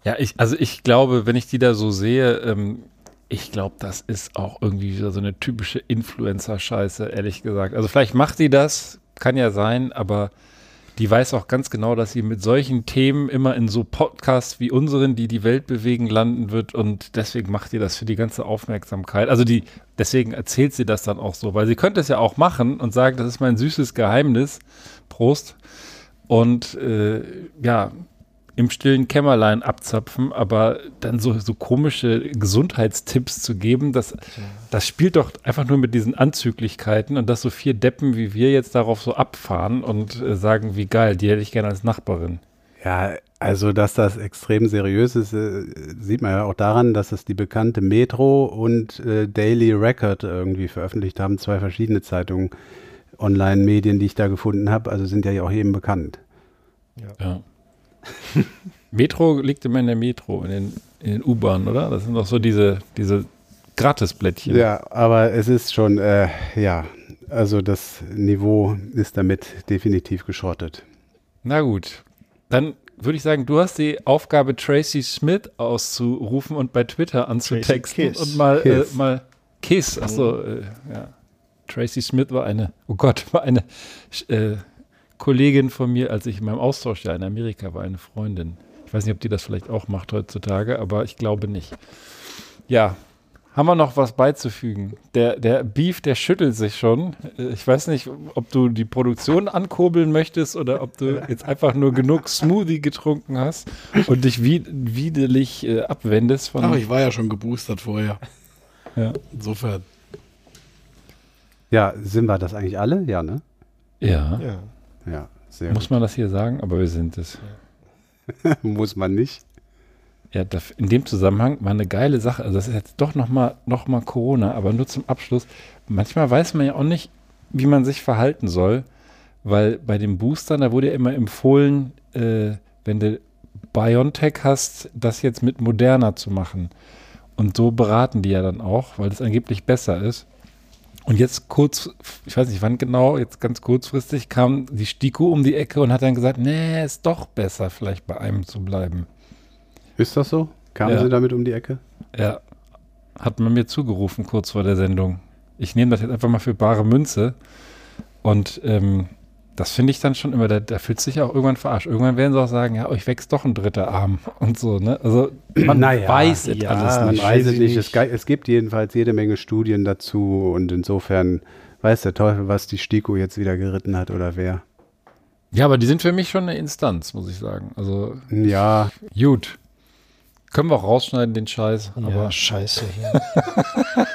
C: Ja, ich, also ich glaube, wenn ich die da so sehe, ähm, ich glaube, das ist auch irgendwie wieder so eine typische Influencer-Scheiße, ehrlich gesagt. Also vielleicht macht die das, kann ja sein, aber die weiß auch ganz genau, dass sie mit solchen Themen immer in so Podcasts wie unseren, die die Welt bewegen, landen wird und deswegen macht die das für die ganze Aufmerksamkeit. Also die, deswegen erzählt sie das dann auch so, weil sie könnte es ja auch machen und sagen, das ist mein süßes Geheimnis. Prost. Und äh, ja, im stillen Kämmerlein abzapfen, aber dann so, so komische Gesundheitstipps zu geben, das, das spielt doch einfach nur mit diesen Anzüglichkeiten und dass so vier Deppen wie wir jetzt darauf so abfahren und äh, sagen, wie geil, die hätte ich gerne als Nachbarin.
F: Ja, also dass das extrem seriös ist, äh, sieht man ja auch daran, dass es die bekannte Metro und äh, Daily Record irgendwie veröffentlicht haben, zwei verschiedene Zeitungen, Online-Medien, die ich da gefunden habe, also sind ja auch jedem bekannt.
C: Ja. Metro liegt immer in der Metro, in den, in den U-Bahnen, oder? Das sind doch so diese, diese Gratisblättchen.
F: Ja, aber es ist schon, äh, ja, also das Niveau ist damit definitiv geschrottet.
C: Na gut, dann würde ich sagen, du hast die Aufgabe, Tracy Smith auszurufen und bei Twitter anzutexten und mal
F: Kiss.
C: Äh, mal Kiss. Achso, äh, ja. Tracy Smith war eine, oh Gott, war eine äh, Kollegin von mir, als ich in meinem Austausch ja in Amerika war, eine Freundin. Ich weiß nicht, ob die das vielleicht auch macht heutzutage, aber ich glaube nicht. Ja, haben wir noch was beizufügen? Der, der Beef, der schüttelt sich schon. Äh, Ich weiß nicht, ob du die Produktion ankurbeln möchtest oder ob du jetzt einfach nur genug Smoothie getrunken hast und dich wie, widerlich äh, abwendest von.
D: Ach, ich war ja schon geboostert vorher.
C: Ja.
D: Insofern.
F: Ja, sind wir das eigentlich alle? Ja, ne?
C: ja,
E: Ja.
F: Ja, sehr
C: muss man das hier sagen, aber wir sind es.
F: gut. Muss man nicht.
C: Ja, in dem Zusammenhang war eine geile Sache. Also das ist jetzt doch nochmal noch mal Corona, aber nur zum Abschluss. Manchmal weiß man ja auch nicht, wie man sich verhalten soll, weil bei den Boostern, da wurde ja immer empfohlen, äh, wenn du BioNTech hast, das jetzt mit Moderna zu machen. Und so beraten die ja dann auch, weil das angeblich besser ist. Und jetzt kurz, ich weiß nicht wann genau, jetzt ganz kurzfristig kam die Stiko um die Ecke und hat dann gesagt, nee, ist doch besser, vielleicht bei einem zu bleiben.
F: Ist das so? Kamen
C: Ja.
F: sie damit um die Ecke?
C: Ja, hat man mir zugerufen kurz vor der Sendung. Ich nehme das jetzt einfach mal für bare Münze. Und ähm, das finde ich dann schon immer, da, da fühlt sich auch irgendwann verarscht. Irgendwann werden sie auch sagen, ja, euch wächst doch ein dritter Arm und so, ne? Also man
F: Naja,
C: weiß es
E: ja,
C: alles
F: Man
C: nicht.
F: weiß
E: weiß
F: es
E: ich
F: nicht. Es, es gibt jedenfalls jede Menge Studien dazu und insofern weiß der Teufel, was die STIKO jetzt wieder geritten hat oder wer.
C: Ja, aber die sind für mich schon eine Instanz, muss ich sagen. Also
F: Ja,
C: gut. Können wir auch rausschneiden, den Scheiß.
E: Ja,
C: Aber
E: scheiße hier.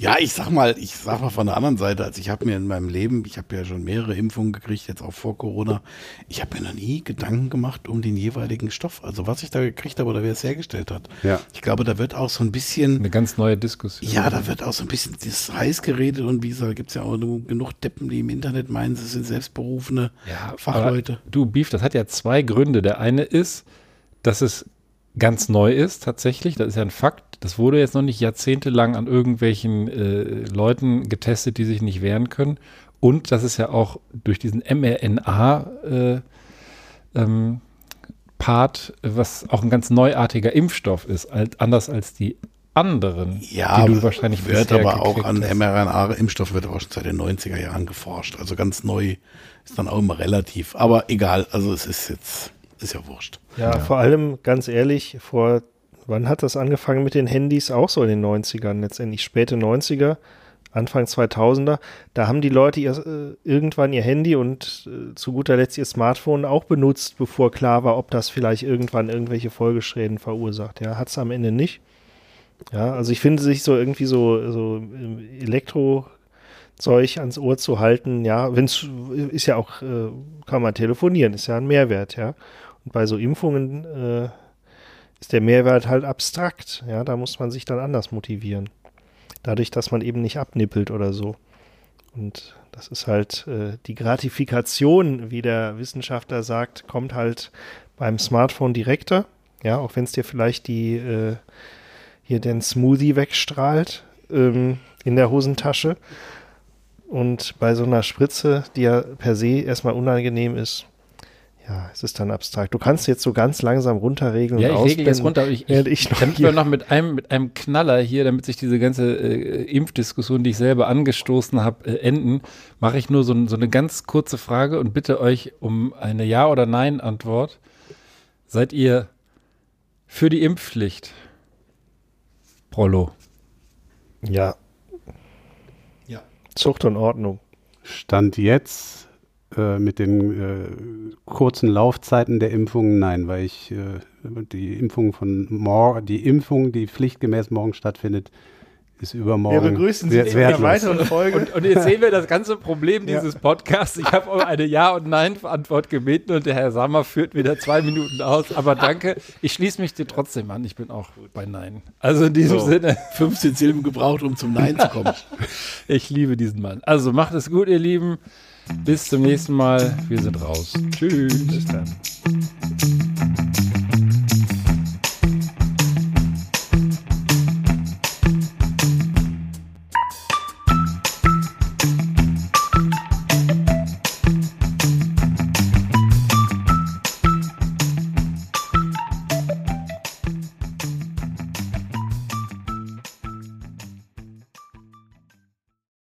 D: Ja, ich sag mal, ich sag mal von der anderen Seite, also ich habe mir in meinem Leben, ich habe ja schon mehrere Impfungen gekriegt, jetzt auch vor Corona, ich habe mir noch nie Gedanken gemacht um den jeweiligen Stoff, also was ich da gekriegt habe oder wer es hergestellt hat.
F: ja.
D: Ich glaube, da wird auch so ein bisschen,
C: eine ganz neue Diskussion.
D: ja, da wird auch so ein bisschen das heiß geredet und wie gesagt, da gibt es ja auch genug Deppen, die im Internet meinen, sie sind selbstberufene
C: Ja,
D: Fachleute.
C: Du, Beef, das hat ja zwei Gründe. Der eine ist, dass es ganz neu ist, tatsächlich. Das ist ja ein Fakt. Das wurde jetzt noch nicht jahrzehntelang an irgendwelchen äh, Leuten getestet, die sich nicht wehren können. Und das ist ja auch durch diesen mRNA-Part, äh, ähm, was auch ein ganz neuartiger Impfstoff ist, als, anders als die anderen,
D: Ja,
C: die du wahrscheinlich
D: wird
C: bisher
D: aber auch an mRNA-Impfstoff wird auch schon seit den 90er Jahren geforscht. Also ganz neu ist dann auch immer relativ. Aber egal, also es ist jetzt, ist ja wurscht.
E: Ja, vor allem, ganz ehrlich, vor, wann hat das angefangen mit den Handys? Auch so in den 90ern, letztendlich späte 90er, Anfang 2000er. Da haben die Leute ihr, äh, irgendwann ihr Handy und äh, zu guter Letzt ihr Smartphone auch benutzt, bevor klar war, ob das vielleicht irgendwann irgendwelche Folgeschäden verursacht. Ja, hat es am Ende nicht. Ja, also ich finde sich so irgendwie so, so ähm, Elektro-Zeug ans Ohr zu halten, ja, wenn es ist ja auch, äh, kann man telefonieren, ist ja ein Mehrwert, ja. Und bei so Impfungen äh, ist der Mehrwert halt abstrakt, ja, da muss man sich dann anders motivieren. Dadurch, dass man eben nicht abnippelt oder so. Und das ist halt äh, die Gratifikation, wie der Wissenschaftler sagt, kommt halt beim Smartphone direkter. Ja, auch wenn es dir vielleicht die äh, hier den Smoothie wegstrahlt ähm, in der Hosentasche. Und bei so einer Spritze, die ja per se erstmal unangenehm ist, ja, es ist dann abstrakt. Du kannst jetzt so ganz langsam runterregeln
C: Ja,
E: und
C: ich regel jetzt runter. aber Ich, ich,
E: ich noch
C: damit wir noch mit einem, mit einem Knaller hier, damit sich diese ganze äh, Impfdiskussion, die ich selber angestoßen habe, äh, enden, mache ich nur so, so eine ganz kurze Frage und bitte euch um eine Ja- oder Nein-Antwort. Seid ihr für die Impfpflicht? Prollo.
E: Ja.
D: Ja.
E: Zucht und Ordnung.
F: Stand jetzt äh, mit den äh, kurzen Laufzeiten der Impfungen, nein, weil ich äh, die Impfung von morgen, die Impfung, die pflichtgemäß morgen stattfindet, ist übermorgen. wer- wertlos.
E: Folge.
C: Und, und jetzt sehen wir das ganze Problem dieses Podcasts. Ich habe um eine Ja- und Nein-Antwort gebeten und der Herr Sammer führt wieder zwei Minuten aus. Aber danke, ich schließe mich dir trotzdem an. Ich bin auch bei Nein. Also in diesem
D: So.
C: Sinne,
D: 15 Silben gebraucht, um zum Nein zu kommen.
C: ich liebe diesen Mann. Also macht es gut, ihr Lieben. Bis zum nächsten Mal. Wir sind raus. Tschüss. Bis dann.